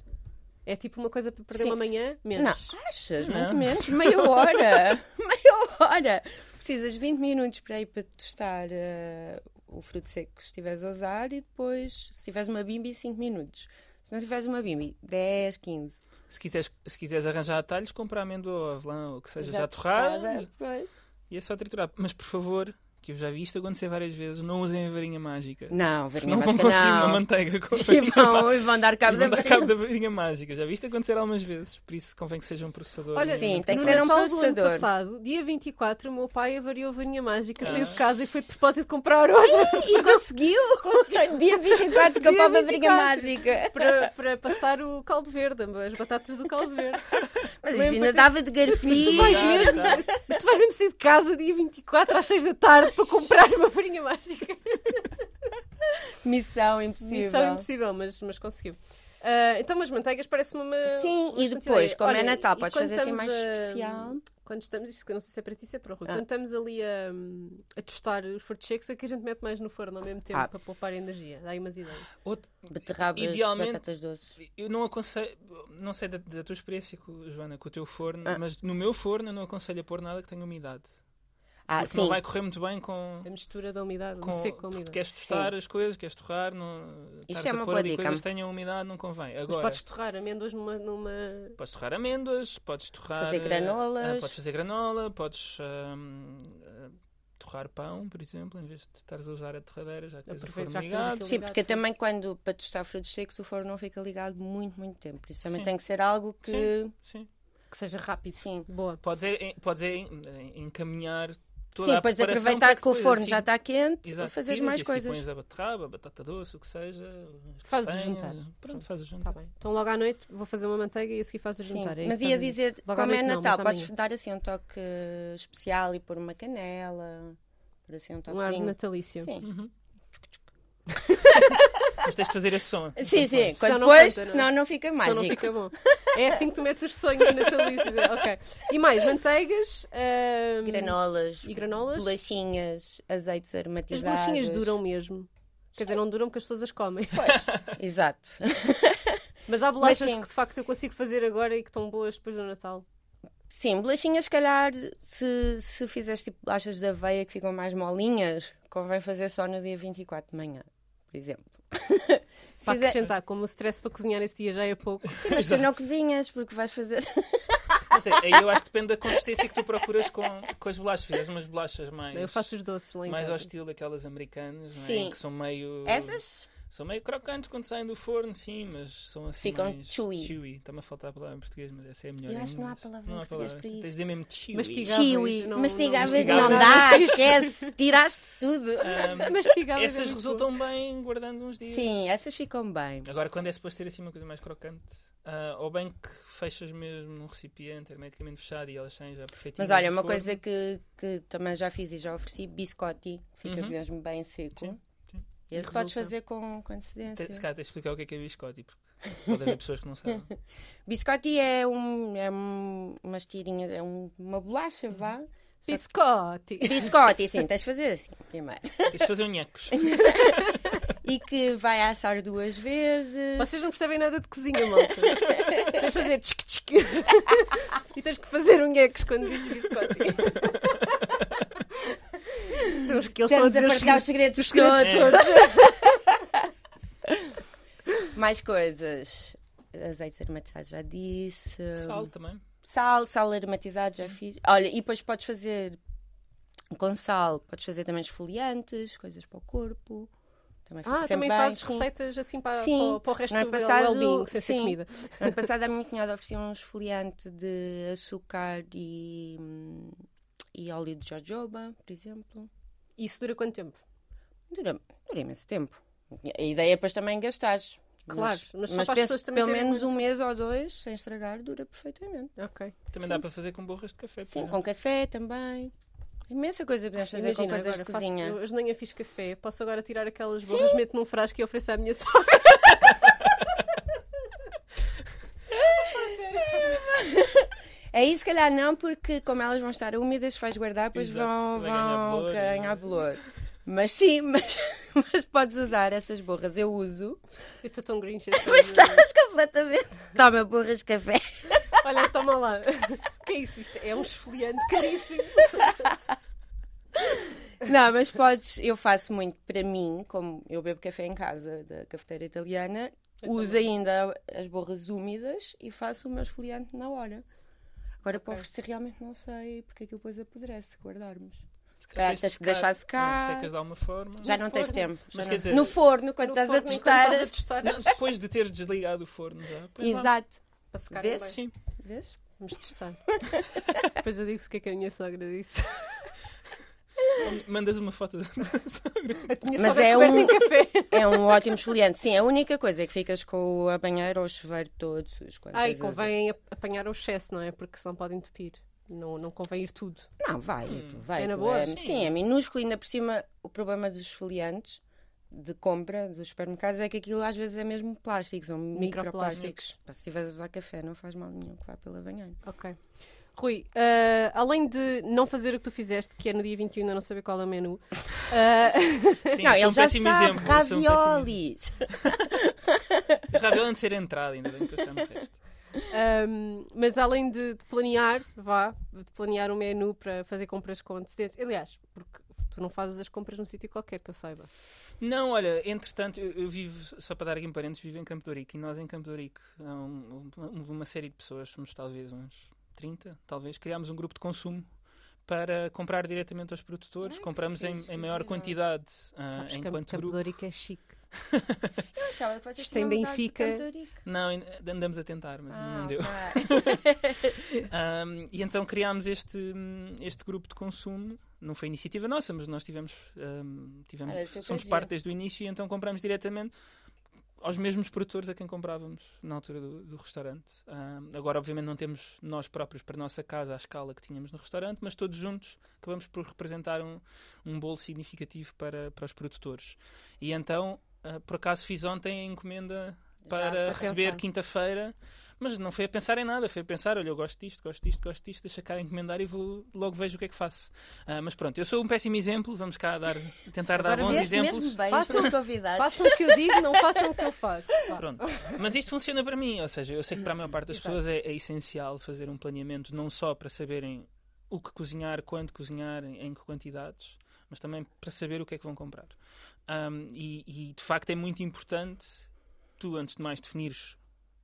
É tipo uma coisa para perder Sim. uma manhã? Menos. Não, achas? Não. Muito menos. Meia hora. Meia hora. Precisas de 20 minutos para ir para tostar eh, o fruto seco que estiveres a usar e depois, se tiveres uma bimbi, 5 minutos. Se não tiveres uma bimbi, 10, 15. Se quiseres, se quiseres arranjar atalhos, compra amêndoa ou avelã ou que seja já, tostada, torrada Pois. e é só triturar. Mas por favor, que eu já vi isto acontecer várias vezes, não usem a varinha mágica. Não, varinha não vão mágica conseguir não. uma manteiga com a E varinha vão, mágica. e vão dar cabo E da vão dar varinha. cabo da varinha mágica. Já vi isto acontecer algumas vezes, por isso convém que seja um processador. Olha, Sim, muito tem que ser um do ano processador. passado, dia 24, o meu pai avariou a varinha mágica, saiu de Ah. casa e foi de propósito comprar outra E conseguiu? Conseguiu. Dia 24 com a Dia pova varinha 24. mágica. para, para passar o caldo verde, as batatas do caldo verde. Mas ainda dava de Mas tu garfinho. mas tu vais mesmo sair de casa dia 24 às 6 da tarde para comprar uma varinha mágica. Missão impossível. Missão impossível, mas, mas conseguiu. Ah, então, mas manteigas parece-me uma. Sim, uma e depois, ideia. como é Olha, Natal, e podes fazer assim mais a- especial. Quando estamos, isto que eu não sei se é para ti, se é para o Rui. Ah. Quando estamos ali a, a tostar os frutos secos, é que a gente mete mais no forno ao mesmo tempo Ah. para poupar energia. Dá aí umas ideias. Outro- Beterrabas, Idealmente- batatas doces. eu não aconselho, não sei da, da tua experiência, com, Joana, com o teu forno, Ah. mas no meu forno eu não aconselho a pôr nada que tenha umidade. Ah, porque sim. não vai correr muito bem com. A mistura da umidade, com o seco com umidade. queres tostar as coisas, queres torrar, não, estares é a uma pôr boa ali dica. coisas que tenham umidade, não convém. Mas Agora, podes torrar amêndoas numa. numa... Podes torrar amêndoas, podes torrar. Fazer granolas. ah, podes fazer granola, podes ahm, ah, torrar pão, por exemplo, em vez de estares a usar a torradeira, já que tens o forno ligado. aquilo Sim, ligado, porque sim. também quando para tostar frutos secos o forno não fica ligado muito, muito tempo. Por isso também Sim. tem que ser algo que. Sim, sim. Que seja rápido. Sim. Boa. Podes, é, podes é en- encaminhar toda Sim, podes aproveitar que o forno assim, já está quente Exato, e fazeres tiras mais coisas. pões a beterraba, a batata doce, o que seja. Fazes o jantar. Pronto, faz o Está jantar. bem. Então logo à noite vou fazer uma manteiga e a seguir faço o jantar. É mas ia dizer, Logo como é noite não, Natal, mas podes dar assim um toque especial e pôr uma canela, pôr assim um Um ar natalício. Sim. Uhum. Mas tens de fazer esse som. Sim, sim, Senão quando não depois, não é? senão não fica Senão mágico. não fica bom. É assim que tu metes os sonhos natalícios. ok. E mais, manteigas. ahm, Granolas, E granolas. bolachinhas, azeites As aromatizados. bolachinhas duram mesmo. Quer dizer, não duram porque as pessoas as comem. Exato. Mas há bolachas sim. que de facto eu consigo fazer agora e que estão boas depois do Natal. Sim, bolachinhas, se calhar, se, se fizeres tipo bolachas de aveia que ficam mais molinhas, convém fazer só no dia 24 de manhã, por exemplo. Se Para acrescentar, como o stress para cozinhar esse dia já é pouco. Mas tu não cozinhas, porque vais fazer. Mas é, aí eu acho que depende da consistência que tu procuras com, com as bolachas. Se fizeres umas bolachas mais, Eu faço os doces lá em mais casa. ao estilo daquelas americanas, não é? Sim. que são meio. Essas? São meio crocantes quando saem do forno, sim, mas são assim Ficam mais chewy. Está-me a faltar a palavra em português, mas essa é a melhor. Eu em acho que não há palavra em Não há português palavra. para Tens de isso. dizer mesmo chewy. Mastigáveis. Chiwi. não- Mastigáveis não- não, dá, esquece. Tiraste tudo. Mastigáveis é essas resultam bem guardando uns dias. Sim, essas ficam bem. Agora, quando é suposto ter assim uma coisa mais crocante, ah, ou bem que fechas mesmo num recipiente hermeticamente fechado e elas saem já perfeitinhas. Mas olha, uma forno. coisa que, que também já fiz e já ofereci, biscotti, fica Uhum. mesmo bem seco. Sim. E E podes fazer com, com antecedência. Te- Se calhar tens de explicar o que é que é biscotti, porque pode haver pessoas que não sabem. Biscotti é, um, é um, umas tirinhas, é um- uma bolacha, vá. Só que- Biscotti. Biscotti, sim, tens de fazer assim, primeiro. Tens de fazer um nhecos. E que vai assar duas vezes. Vocês não percebem nada de cozinha, malta. tens de fazer tchic tchic. e tens que fazer um nhecos quando dizes biscotti. Então, os que eles estão a Estamos a dizer os partilhar os segredos- os segredos todos. todos. Mais coisas. Azeites aromatizados, já disse. Sal também. Sal, sal aromatizado, já fiz. Olha, e depois podes fazer com sal, podes fazer também esfoliantes, coisas para o corpo. Também Ah, também bem, fazes sim. receitas assim para, Sim. para, para o resto No ano do passado, well-being, sem ser sim. comida. Ano passado a minha cunhada oferecia um esfoliante de açúcar e, hum, e óleo de jojoba, por exemplo. E isso dura quanto tempo? Dura, dura imenso tempo. A ideia é depois também gastares. Claro, mas só mas para as penso pessoas também pelo menos um mês ou dois, sem estragar, dura perfeitamente. Ok. Também dá para fazer com borras de café. por Sim, com café também. Imensa coisa podemos fazer Imagina, com coisas agora de faço, cozinha. eu hoje de manhã fiz café, posso agora tirar aquelas borras, meto num frasco e ofereço à minha sogra. Aí se calhar não, porque como elas vão estar úmidas, vais guardar, depois Exato, vão, ganhar vão bolor, ganhar bolor. Mas sim, mas, mas podes usar essas borras. Eu uso. Eu estou tão grinch. este Pois ano. estás completamente. Toma borras de café. Olha, toma lá. O que é isso? Isto é um esfoliante caríssimo. Não, mas podes. Eu faço muito para mim, como eu bebo café em casa da cafeteira italiana, uso ainda as borras úmidas e faço o meu esfoliante na hora. Agora para Ok. oferecer realmente não sei porque aquilo depois apodrece, guardarmos. Se calhar tens que deixar secar. Ah, secas de alguma forma. Já não tens forno. tempo. já Mas não- quer dizer- no forno, quando No estás forno, a testar. estás a testar. Não, depois de teres desligado o forno já. lá. Exato. Para secar Vês? bem. Sim. Vês? Vamos testar. Depois eu digo-vos o que é que a minha sogra disse. Mandas uma foto da A minha Mas sogra é um- em café. É um ótimo esfoliante. Sim, a única coisa é que ficas com a banheira ou o chuveiro todo sujo. quando Ah, e convém ap- apanhar o excesso, não é? Porque senão pode entupir. Não, não convém ir tudo. Não, vai, Hum. vai. É na boa? É, Sim. sim, é minúsculo e ainda por cima o problema dos esfoliantes de compra dos supermercados é que aquilo às vezes é mesmo plástico, são Microplásticos. microplásticos. Para se estiveres a usar café, não faz mal nenhum que vá pela banheira. Ok. Rui, ah, além de não fazer o que tu fizeste, que é no dia 21 ainda não saber qual é o menu, ah, Sim, não, sou ele um já péssimo sabe, exemplo. eu sou um raviolis. Os raviolis de ser entrada, ainda tenho que pensar no resto. Ahm, mas além de, de planear, vá, de planear um menu para fazer compras com antecedência. Aliás, porque tu não fazes as compras num sítio qualquer que eu saiba. Não, olha, entretanto, eu, eu vivo, só para dar aqui um parênteses, vivo em Campo de Ourique e nós em Campo de Ourique, há um- um- uma série de pessoas, somos talvez uns 30, talvez, criámos um grupo de consumo para comprar diretamente aos produtores, compramos em, em maior quantidade ah, Sabes que enquanto Campo grupo. Ourique é chique. Eu achava que vocês tinham Benfica. Campo. Não, andamos a tentar, mas ainda Ah, não deu. ok. Um, e então criámos este, este grupo de consumo. Não foi iniciativa nossa, mas nós tivemos, um, tivemos isso somos parte desde o início e então compramos diretamente aos mesmos produtores a quem comprávamos na altura do, do restaurante. Um, agora, obviamente, não temos nós próprios para a nossa casa à escala que tínhamos no restaurante, mas todos juntos acabamos por representar um, um bolo significativo para, para os produtores. E então, ah, por acaso, fiz ontem a encomenda para receber quinta-feira, mas não foi a pensar em nada, foi a pensar, olha, eu gosto disto, gosto disto, gosto disto, deixa cá encomendar e vou, logo vejo o que é que faço. Ah, mas pronto, eu sou um péssimo exemplo, vamos cá dar, tentar dar Agora bons vês exemplos. bem Façam- convidados. Façam o que eu digo, não façam o que eu faço. Pronto. Mas isto funciona para mim, ou seja, eu sei que para a maior parte das Exato. pessoas é, é essencial fazer um planeamento não só para saberem o que cozinhar, quando cozinhar, em, que quantidades, mas também para saber o que é que vão comprar. Ahm, e, e, de facto é muito importante tu, antes de mais, definires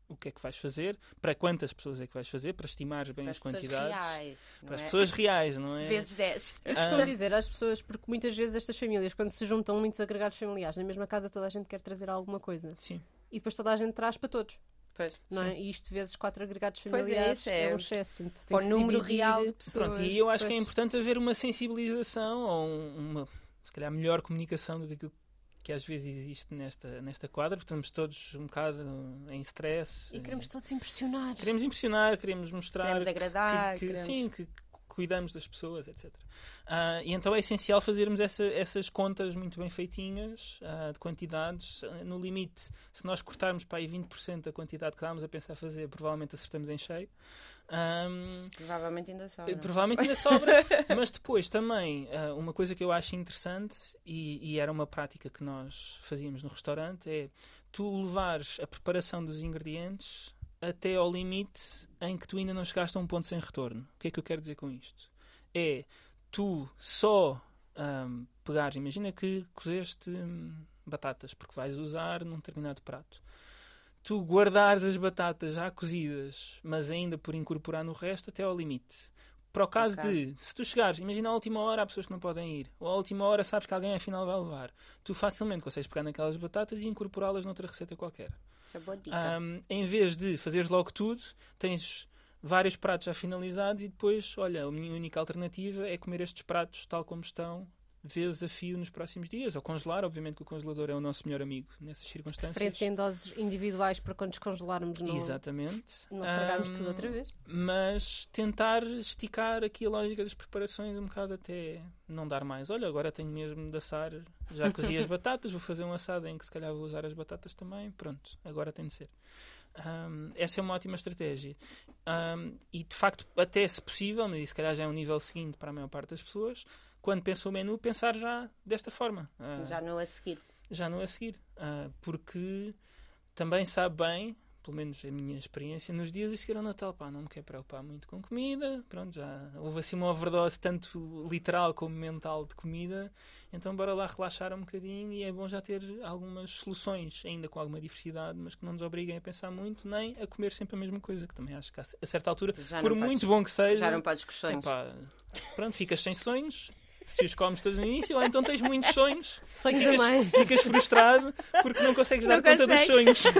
o que é que vais fazer, para quantas pessoas é que vais fazer, para estimares bem Para as as pessoas quantidades. reais, Para as é? pessoas reais, não é? Vezes 10. Eu costumo Ah. dizer às pessoas, porque muitas vezes estas famílias, quando se juntam muitos agregados familiares, na mesma casa toda a gente quer trazer alguma coisa. Sim. E depois toda a gente traz para todos. Pois. Não é? E isto vezes quatro agregados Pois é, familiares isso é. um excesso. Portanto, tem o número dividir. real de pessoas. Pronto, e eu acho que é pois. importante haver uma sensibilização ou um- uma, se calhar, melhor comunicação do que aquilo que às vezes existe nesta, nesta quadra, porque estamos todos um bocado em stress. E queremos todos impressionar. Queremos impressionar, queremos mostrar Queremos agradar, que, que- queremos- sim, que, que cuidamos das pessoas, etc. Ah, e então é essencial fazermos essa- essas contas muito bem feitinhas, ah, de quantidades. No limite, se nós cortarmos para aí 20% da quantidade que estávamos a pensar fazer, provavelmente acertamos em cheio. Ahm, Provavelmente ainda sobra. eh, Provavelmente ainda sobra, mas depois também, ah, uma coisa que eu acho interessante, e, e era uma prática que nós fazíamos no restaurante, é tu levares a preparação dos ingredientes até ao limite em que tu ainda não chegaste a um ponto sem retorno. O que é que eu quero dizer com isto? É tu só ahm, pegares, imagina que cozeste hum, batatas, porque vais usar num determinado prato tu guardares as batatas já cozidas, mas ainda por incorporar no resto até ao limite. Para o caso Ok. de, se tu chegares, imagina à última hora há pessoas que não podem ir, ou à última hora sabes que alguém afinal vai levar, tu facilmente consegues pegar naquelas batatas e incorporá-las noutra receita qualquer. Isso é boa dica. Ahm, em vez de fazeres logo tudo, tens vários pratos já finalizados e depois, olha, a minha única alternativa é comer estes pratos tal como estão, vezes a fio nos próximos dias, ou congelar, obviamente que o congelador é o nosso melhor amigo nessas circunstâncias. Referência em doses individuais para quando descongelarmos não, Exatamente. não estragarmos Ahm, tudo outra vez. Mas tentar esticar aqui a lógica das preparações um bocado até não dar mais. Olha, agora tenho mesmo de assar. Já cozi as batatas, vou fazer um assado em que se calhar vou usar as batatas também. Pronto, agora tem de ser. Ahm, essa é uma ótima estratégia. Ahm, e de facto, até se possível, mas se calhar já é um nível seguinte para a maior parte das pessoas, quando pensa o menu, pensar já desta forma. Ah, Já não a seguir. já não a seguir. Ah, porque também sabe bem, pelo menos a minha experiência, nos dias a seguir ao Natal, pá, não me quer preocupar muito com comida, pronto, já houve assim uma overdose tanto literal como mental de comida, então bora lá relaxar um bocadinho e é bom já ter algumas soluções, ainda com alguma diversidade, mas que não nos obriguem a pensar muito, nem a comer sempre a mesma coisa, que também acho que a certa altura, Já por muito podes- bom que seja, Já não podes com os sonhos. epá, pronto, ficas sem sonhos. Se os comes todos no início, ou então tens muitos sonhos Sonhos a ficas, mais. ficas frustrado porque não consegues dar Não conta dos sonhos.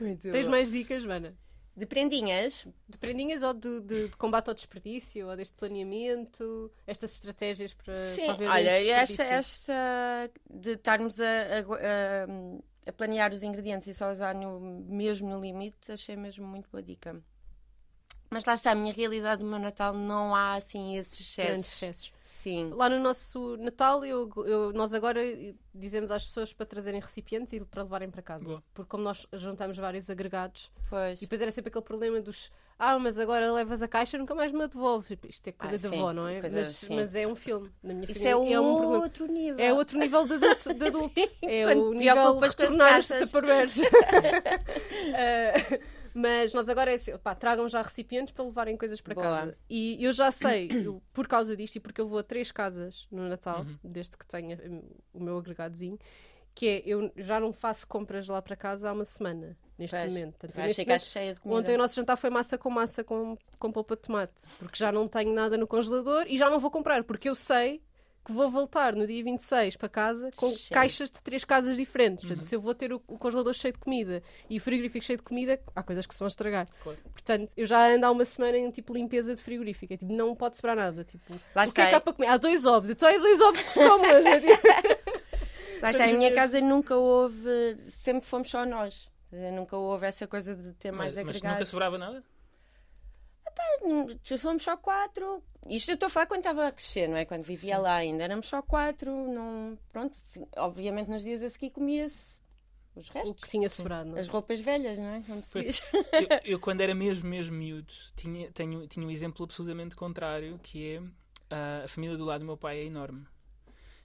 Muito Tens bom. mais dicas, Vana? De prendinhas, De prendinhas ou de, de- de combate ao desperdício, ou deste planeamento, estas estratégias para, Sim, para olha, esta, esta de estarmos a, a- a- a planear os ingredientes e só usar no, mesmo no limite, achei mesmo muito boa dica. Mas lá está, a minha realidade do meu Natal não há assim esses Grandes excessos. excessos. Sim. Lá no nosso Natal, eu, eu- nós agora dizemos às pessoas para trazerem recipientes e para levarem para casa. Boa. Porque como nós juntamos vários agregados, Pois. e depois era sempre aquele problema dos ah, mas agora levas a caixa e nunca mais me a devolves. Tipo, Isto é coisa Ah, de sim, avó, não é? coisa- mas, sim. mas é um filme. Na minha Isso é, família. um problema. outro nível. É outro nível de adulto. De adulto. É Quando o nível de retornar os tupperwares. Ah, mas nós agora é assim, pá, tragam já recipientes para levarem coisas para Boa. casa. E eu já sei, eu, por causa disto, e porque eu vou a três casas no Natal, Uhum. desde que tenho hum, o meu agregadozinho, que é, eu já não faço compras lá para casa há uma semana, neste Pois. momento. Portanto, neste momento- cheia de comida. Ontem o nosso jantar foi massa com massa com, com polpa de tomate, porque já não tenho nada no congelador e já não vou comprar, porque eu sei que vou voltar no dia 26 para casa com Cheio. caixas de três casas diferentes. Uhum. Portanto, se eu vou ter o, o congelador cheio de comida e o frigorífico cheio de comida, há coisas que se vão estragar. Claro. Portanto, eu já ando há uma semana em tipo limpeza de frigorífico. É, tipo, não pode sobrar nada. Tipo, Lá o que é que há para comer? Há dois ovos. Então é dois ovos que se comem. É tipo- Lá está, em minha casa nunca houve, sempre fomos só nós. Nunca houve essa coisa de ter mais Mas, mas nunca agregados. sobrava nada? Hum, Somos só quatro. Isto eu estou a falar quando estava a crescer, não é? Quando vivia lá ainda. Éramos só quatro. Não... Pronto, sim, obviamente nos dias a seguir comia-se os o restos. que tinha sobrado. não é? As roupas velhas, não é? Se diz. eu, eu, quando era mesmo, mesmo miúdo, tinha, tenho, tinha um exemplo absolutamente contrário, que é ah, a família do lado do meu pai é enorme.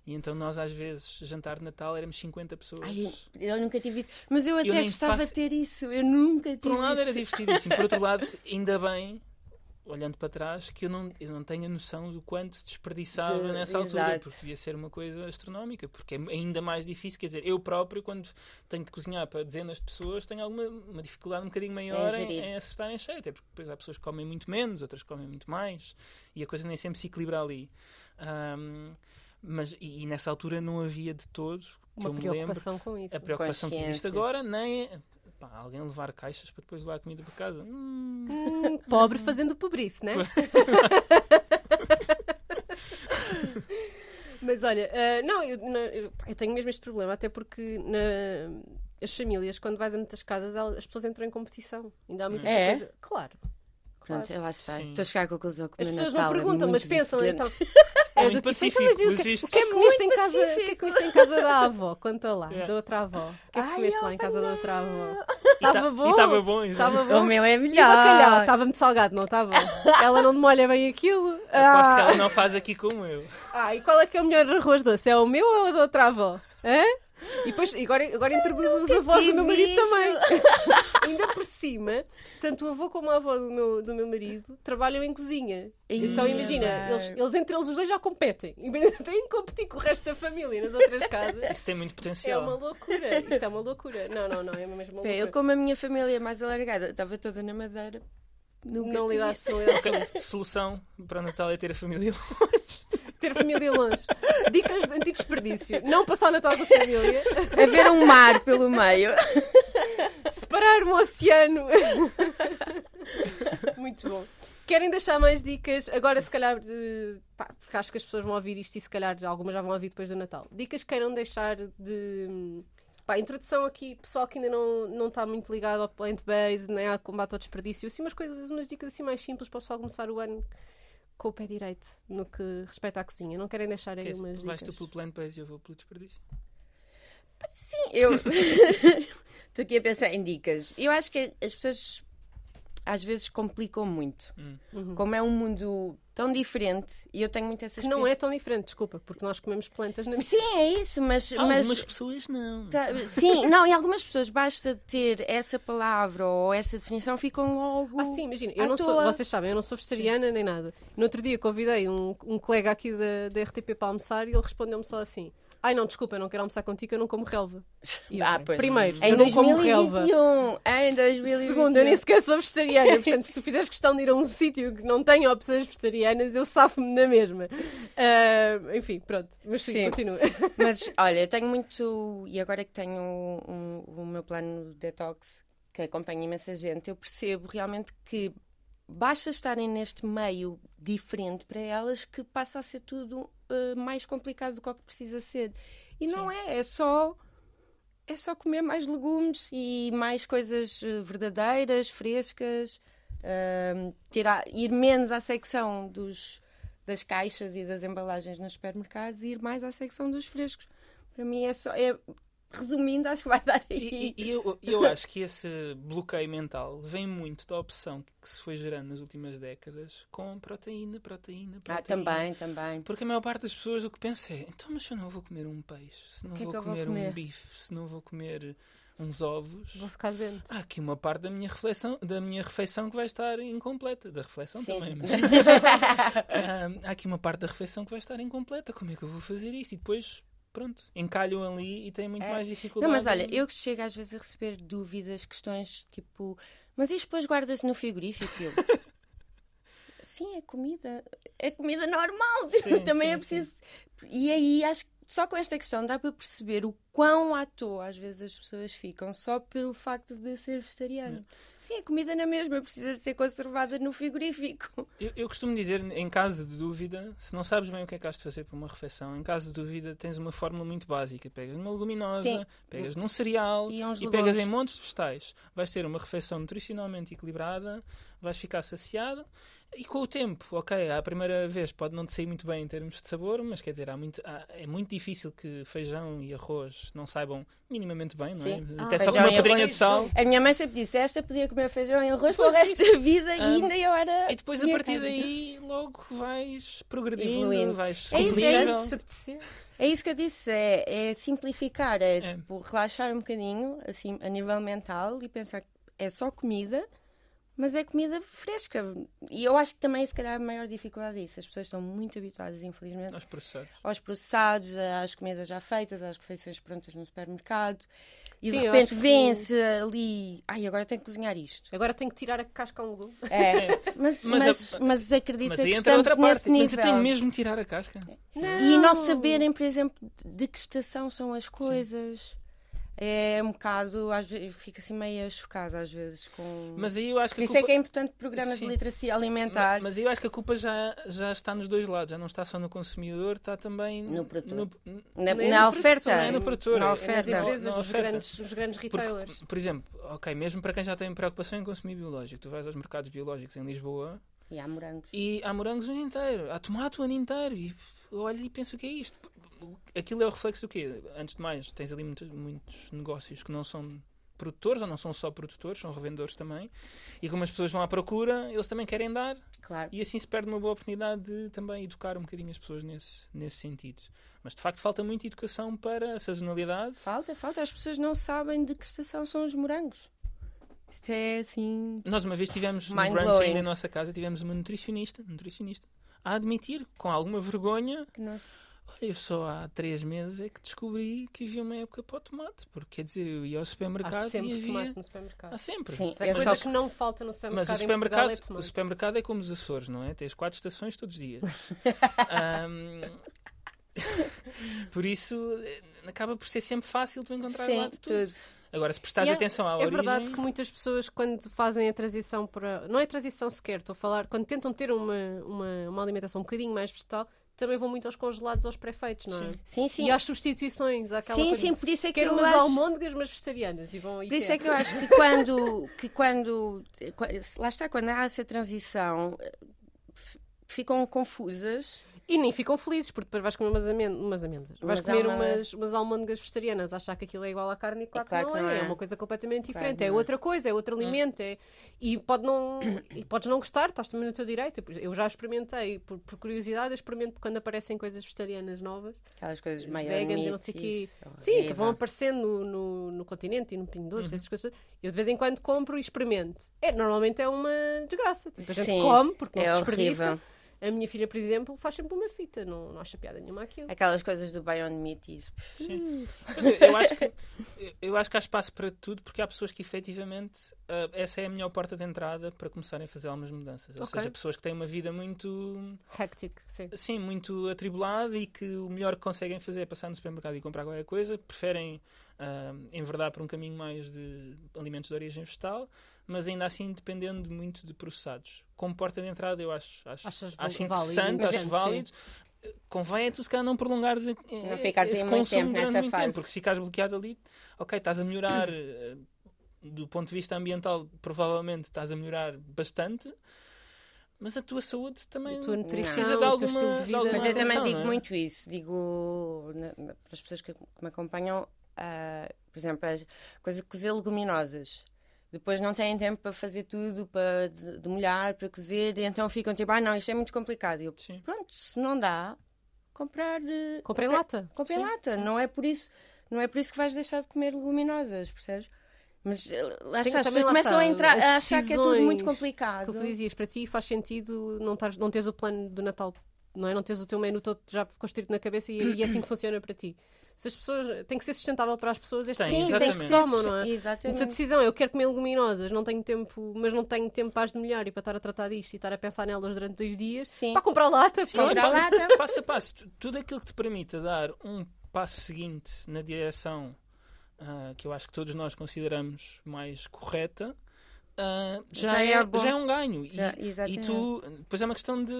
E então nós, às vezes, jantar de Natal, éramos 50 pessoas. Ai, eu nunca tive isso. Mas eu até nem gostava faço- de ter isso. Eu nunca tive Por um lado isso. era divertidíssimo, por outro lado, ainda bem, olhando para trás, que eu não, eu não tenho a noção do quanto se desperdiçava De- nessa altura, exato. porque devia ser uma coisa astronómica, porque é ainda mais difícil, quer dizer, eu próprio, quando tenho de cozinhar para dezenas de pessoas, tenho alguma uma dificuldade um bocadinho maior em, em acertar em cheio, até porque depois há pessoas que comem muito menos, outras que comem muito mais, e a coisa nem sempre se equilibra ali. Ahm, mas, e, e nessa altura não havia de todo, Uma me lembro, preocupação com isso. a preocupação que existe agora, nem pá, alguém levar caixas para depois levar a comida para casa. Hum, Hum, pobre fazendo pobrice, né? Mas olha, ah, não, eu, na- eu- eu tenho mesmo este problema, até porque na- as famílias, quando vais a muitas casas, elas- as pessoas entram em competição. Ainda há muita É? coisa. Claro. Claro. Pronto, lá está. Estou a chegar à conclusão que o As pessoas Natal não é perguntam, mas muito pensam diferente. então. É do muito tipo, pacífico, então, mas e o que, que é que comeste em casa? O que é que comeste em casa da avó? Conta lá, É. da outra avó. O que é que comeste lá em opa, casa da não. outra avó? E tá- Estava bom? Estava bom. Estava bom? O meu é melhor. Estava muito salgado, não estava? Ela não demolha bem aquilo? Aposto que Ah. ela não faz aqui como eu. Ah, e qual é que é o melhor arroz doce? É o meu ou o da outra avó? Hã? E depois, agora, agora introduz os avós do meu marido isso. também. Ainda por cima, tanto o avô como a avó do meu, do meu marido trabalham em cozinha. então imagina, bem. eles, eles entre eles os dois já competem. E Têm que competir com o resto da família nas outras casas. Isso tem muito É potencial. uma loucura. Isto é uma loucura. Não, não, não. É mesmo uma Bem, loucura. eu, como a minha família é mais alargada, estava toda na Madeira. Nunca Não lidaste, não lidaste com Solução para o Natal é ter a família. ter família longe. Dicas de antigo desperdício. Não passar o Natal com a família. Haver um mar pelo meio. Separar um oceano. Muito bom. Querem deixar mais dicas? Agora, se calhar, de- pá, porque acho que as pessoas vão ouvir isto e se calhar algumas já vão ouvir depois do Natal. Dicas que queiram deixar de. Pá, introdução aqui, pessoal que ainda não, não está muito ligado ao plant-based, nem ao combate ao desperdício, assim, umas coisas, umas dicas assim mais simples para o pessoal começar o ano com o pé direito no que respeita à cozinha. Não querem deixar aí Quer dizer, umas Vais dicas? tu pelo plano base e eu vou pelo desperdício. Sim, eu estou aqui a pensar em dicas. Eu acho que as pessoas às vezes complicam muito. Uhum. Como é um mundo tão diferente, e eu tenho muito essa Que não é tão diferente, desculpa, porque nós comemos plantas na Sim, é isso, mas. Algumas mas... pessoas não. Pra- Sim, não, e algumas pessoas basta ter essa palavra ou essa definição, ficam logo. Ah, sim, imagina, eu não sou, toa. vocês sabem, eu não sou vegetariana nem nada. No outro dia convidei um, um colega aqui da, da RTP para almoçar e ele respondeu-me só assim: Ai não, desculpa, eu não quero almoçar contigo, eu não como relva. Eu, Ah, pois. Primeiro, Em eu não como relva. 2021. Em 2021. Segundo, eu nem sequer sou vegetariana, portanto, se tu fizeres questão de ir a um sítio que não tenha opções vegetarianas, eu safo-me na mesma. Ah, enfim, pronto, mas sim, Sim. continua. Mas olha, eu tenho muito. E agora que tenho um- o meu plano de detox, que acompanha imensa gente, eu percebo realmente que basta estarem neste meio diferente para elas que passa a ser tudo eh, mais complicado do que o que precisa ser. E não é, é só. É só comer mais legumes e mais coisas eh, verdadeiras, frescas. Ahm, tirar, ir menos à secção dos, das caixas e das embalagens nos supermercados e ir mais à secção dos frescos. Para mim é só. É, resumindo, acho que vai dar aí. e- e eu, eu acho que esse bloqueio mental vem muito da opção que se foi gerando nas últimas décadas com proteína, proteína, proteína. Ah, também, também. Porque a maior parte das pessoas o que pensa é então, mas se eu não vou comer um peixe, se não que é vou que eu vou comer um comer? bife, se não vou comer uns ovos, Vou ficar doente. há aqui uma parte da minha reflexão, da minha refeição que vai estar incompleta. Da reflexão Sim, também, sim. mas Ah, há aqui uma parte da refeição que vai estar incompleta. Como é que eu vou fazer isto? E depois, pronto, encalham ali e têm muito É. mais Não, dificuldade. mas olha, eu que chego às vezes a receber dúvidas, questões tipo, mas isto depois guarda-se no frigorífico? Eu, Sim, é comida. É comida normal. Sim, Também sim, é preciso. E aí acho que só com esta questão dá para perceber o quão à toa às vezes as pessoas ficam só pelo facto de ser vegetariano. Sim, a comida na mesma precisa de ser conservada no frigorífico. Eu, eu costumo dizer, em caso de dúvida, se não sabes bem o que é que has de fazer para uma refeição, em caso de dúvida, tens uma fórmula muito básica. Pegas numa leguminosa, Sim. pegas num cereal E uns pegas em montes de vegetais. Vais ter uma refeição nutricionalmente equilibrada, vais ficar saciado e com o tempo, ok, à primeira vez pode não te sair muito bem em termos de sabor, mas quer dizer, há muito, há- é muito difícil que feijão e arroz não saibam minimamente bem, não é? Sim. Ah, Até só com uma pedrinha de sal. A minha mãe sempre disse: esta podia comer feijão e arroz para o resto da vida e Ah, ainda eu era. E depois, a partir carne. daí, logo vais progredindo, Evoluindo. vais É isso, é isso. É isso que eu disse, é, é simplificar, é, É. tipo relaxar um bocadinho, assim, a nível mental e pensar que é só comida, mas é comida fresca. E eu acho que também, se calhar, a maior dificuldade é isso. As pessoas estão muito habituadas, infelizmente, Nós processados. aos processados, às comidas já feitas, às refeições prontas no supermercado. E Sim, de repente acho que- ali, ai, agora tenho que cozinhar isto. Agora tenho que tirar a casca a um legume. É, mas, Mas mas, a- mas, acredita Mas que estamos outra nesse parte. Mas nível. eu tenho mesmo de tirar a casca. E não saberem, por exemplo, de que estação são as coisas. É um bocado, às vezes, fico assim meio chocada às vezes com. Mas aí eu acho por que isso é culpa... que é importante programas Sim. de literacia alimentar. Mas eu acho que a culpa já, já está nos dois lados, já não está só no consumidor, está também No produtor. no- na, na no oferta. produtor, nem no produtor, Na é- Nas oferta. Empresas, nos, oferta. grandes, nos grandes retailers. Porque, por exemplo, ok, mesmo para quem já tem preocupação em consumir biológico, tu vais aos mercados biológicos em Lisboa E há morangos. e há morangos o ano inteiro, há tomate o ano inteiro e eu olho e penso o que é isto. Aquilo é o reflexo do quê? Antes de mais, tens ali muitos, muitos negócios que não são produtores ou não são só produtores, são revendedores também. E como as pessoas vão à procura, eles também querem dar Claro. e assim se perde uma boa oportunidade de também educar um bocadinho as pessoas nesse, nesse sentido. Mas de facto falta muita educação para a sazonalidade. Falta, falta. As pessoas não sabem de que estação são os morangos. Isto é assim. Nós uma vez tivemos no brunch ainda em nossa casa, tivemos uma nutricionista, nutricionista a admitir, com alguma vergonha, Que olha, eu só há três meses é que descobri que havia uma época para o tomate. Porque quer dizer, eu ia ao supermercado Há sempre e havia... tomate no supermercado. Há sempre. Sim, eu coisa só- que não falta no Mas supermercado, o em Portugal supermercado, é o tomate. supermercado é como os Açores, não é? Tens quatro estações todos os dias. Ahm, por isso, eh, acaba por ser sempre fácil de encontrar lá Sim, de tudo. tudo. Agora, se prestares é- atenção à É origem... verdade que muitas pessoas, quando fazem a transição para. Não é transição sequer, estou a falar. Quando tentam ter uma, uma, uma alimentação um bocadinho mais vegetal, também vão muito aos congelados, aos pré-feitos, não é? Sim. Sim, sim. E às substituições. Àquela Sim, coisa- sim, por isso é que Quero eu umas acho... almôndegas, mas vegetarianas. E vão Por isso é que eu acho que quando, que quando, lá está, quando há essa transição, eh, ficam confusas. E nem ficam felizes, porque depois vais comer umas, amên- umas amêndoas. Vais comer umas, umas almôndegas vegetarianas, achar que aquilo é igual à carne e claro, claro que que não, não é. é. É uma coisa completamente Claro diferente. que é não é. outra coisa, é outro alimento. É... E, pode não... e podes não gostar, estás também no teu direito. Eu já experimentei, por, por curiosidade, eu experimento quando aparecem coisas vegetarianas novas. Aquelas coisas meio Vegans e não sei o quê. Sim, que horrível. vão aparecendo no, no, no continente e no Pinho Doce, essas coisas. Eu de vez em quando compro e experimento. É, normalmente é uma desgraça. Tipo, a gente Sim, come, porque não é se desperdiça. horrível. A minha filha, por exemplo, faz sempre uma fita, não, não acha piada nenhuma aquilo. Aquelas coisas do Beyond Meat e isso. Sim. Mas eu, acho que, eu acho que há espaço para tudo, porque há pessoas que efetivamente ah, essa é a melhor porta de entrada para começarem a fazer algumas mudanças. Ou Ok. seja, pessoas que têm uma vida muito, Hectic, sim. sim, muito atribulada e que o melhor que conseguem fazer é passar no supermercado e comprar qualquer coisa, preferem ah, enverdar por um caminho mais de alimentos de origem vegetal, mas ainda assim dependendo muito de processados. Como porta de entrada, eu acho, acho, Achas acho válido, interessante, acho sim. válido. Convém é tu se calhar não prolongares eh, Não ficares esse consumo tempo durante muito fase. tempo, porque se ficares bloqueado ali, ok, estás a melhorar eh, do ponto de vista ambiental, provavelmente estás a melhorar bastante, mas a tua saúde também A tua nutrição, precisa de alguma, de de alguma Mas eu também atenção, digo não é? muito isso. Digo para as pessoas que me acompanham, ah, por exemplo, as coisas de cozer leguminosas. Depois não têm tempo para fazer tudo, para de, de molhar, para cozer, e então ficam tipo, ah, não, isto é muito complicado. E eu, Sim. pronto, se não dá, comprar. eh, Comprei comprar- lata. Comprei Sim, lata. sim. Não é por isso, não é por isso que vais deixar de comer leguminosas, percebes? Mas eh, lá Tem- está, as pessoas começam a entrar a achar que é tudo muito complicado. Que tu dizias, para ti faz sentido não, tares, não teres o plano do Natal, não é? Não teres o teu menu todo já construído na cabeça e, e é assim que funciona para ti. Se as pessoas. Tem que ser sustentável para as pessoas, Sim, decisões tem que exatamente. ser. tomam, não é? Se a Exatamente. decisão é eu quero comer leguminosas, não tenho tempo, mas não tenho tempo para as de molhar e para estar a tratar disto e estar a pensar nelas durante dois dias, Sim. para comprar lata, Sim. Comprar lata. passo a passo, tu- tudo aquilo que te permita dar um passo seguinte na direção ah, que eu acho que todos nós consideramos mais correta, ah, já, Já é, é já é um ganho. E- Já, e, exatamente. tu, depois é uma questão de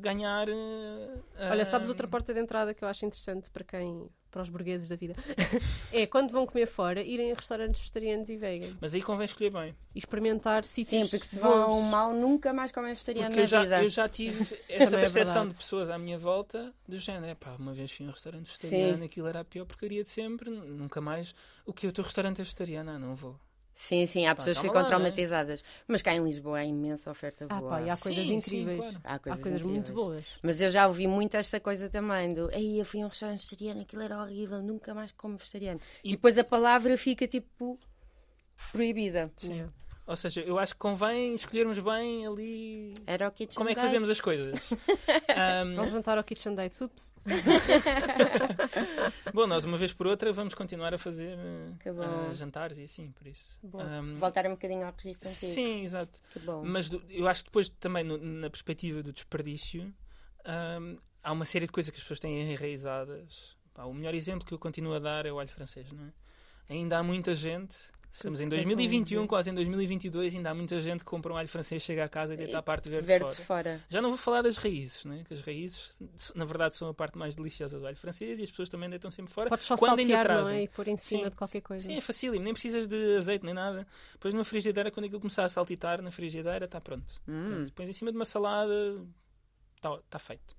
ganhar. ah, Olha, sabes outra porta de entrada que eu acho interessante para quem, para os burgueses da vida, é quando vão comer fora, irem a restaurantes vegetarianos e vegan Mas aí convém escolher bem. e experimentar sítios Sim, porque se bons. vão mal, nunca mais comem vegetariano Porque eu na já, vida. eu já tive essa Também é percepção verdade. de pessoas à minha volta do género, é pá, uma vez fui a um restaurante vegetariano, aquilo era a pior porcaria de sempre, nunca mais. O que o teu restaurante é vegetariano? Ah, não vou. Sim, sim, há Pá, pessoas que ficam lá, é? traumatizadas. Mas cá em Lisboa há imensa oferta Ah, boa. pá, e há coisas Sim, sim, incríveis. claro. Há Há coisas, coisas muito incríveis. boas. Mas eu já ouvi muito esta coisa também do aí eu fui a um restaurante vegetariano, aquilo era horrível, nunca mais como vegetariano. E, E- depois a palavra fica tipo proibida. Yeah. Ou seja, eu acho que convém escolhermos bem ali Era o kitchen como é que date. fazemos as coisas. Ahm, Vamos jantar ao Kitchen Date. Ups. bom, nós uma vez por outra vamos continuar a fazer ah, jantares e assim, por isso. Bom. Ahm, Voltar um bocadinho ao registro antigo. sim, exato. Que bom. Mas do- eu acho que depois também no- na perspectiva do desperdício ahm, há uma série de coisas que as pessoas têm enraizadas. Pá, o melhor exemplo que eu continuo a dar é o alho francês, não é? Ainda há muita gente, estamos em que 2021, tem quase em 2022, ainda há muita gente que compra um alho francês, chega a casa e deita a parte verde, Verde fora. fora. Já não vou falar das raízes, não é? que as raízes, na verdade, são a parte mais deliciosa do alho francês e as pessoas também deitam sempre fora. Podes só quando ainda saltear, não trazem. é? E pôr em cima Sim. de qualquer coisa. Sim, é facílimo, nem precisas de azeite nem nada. Depois numa frigideira, quando aquilo começar a saltitar na frigideira, está pronto. Hum. Pronto, Pões em cima de uma salada, está tá feito.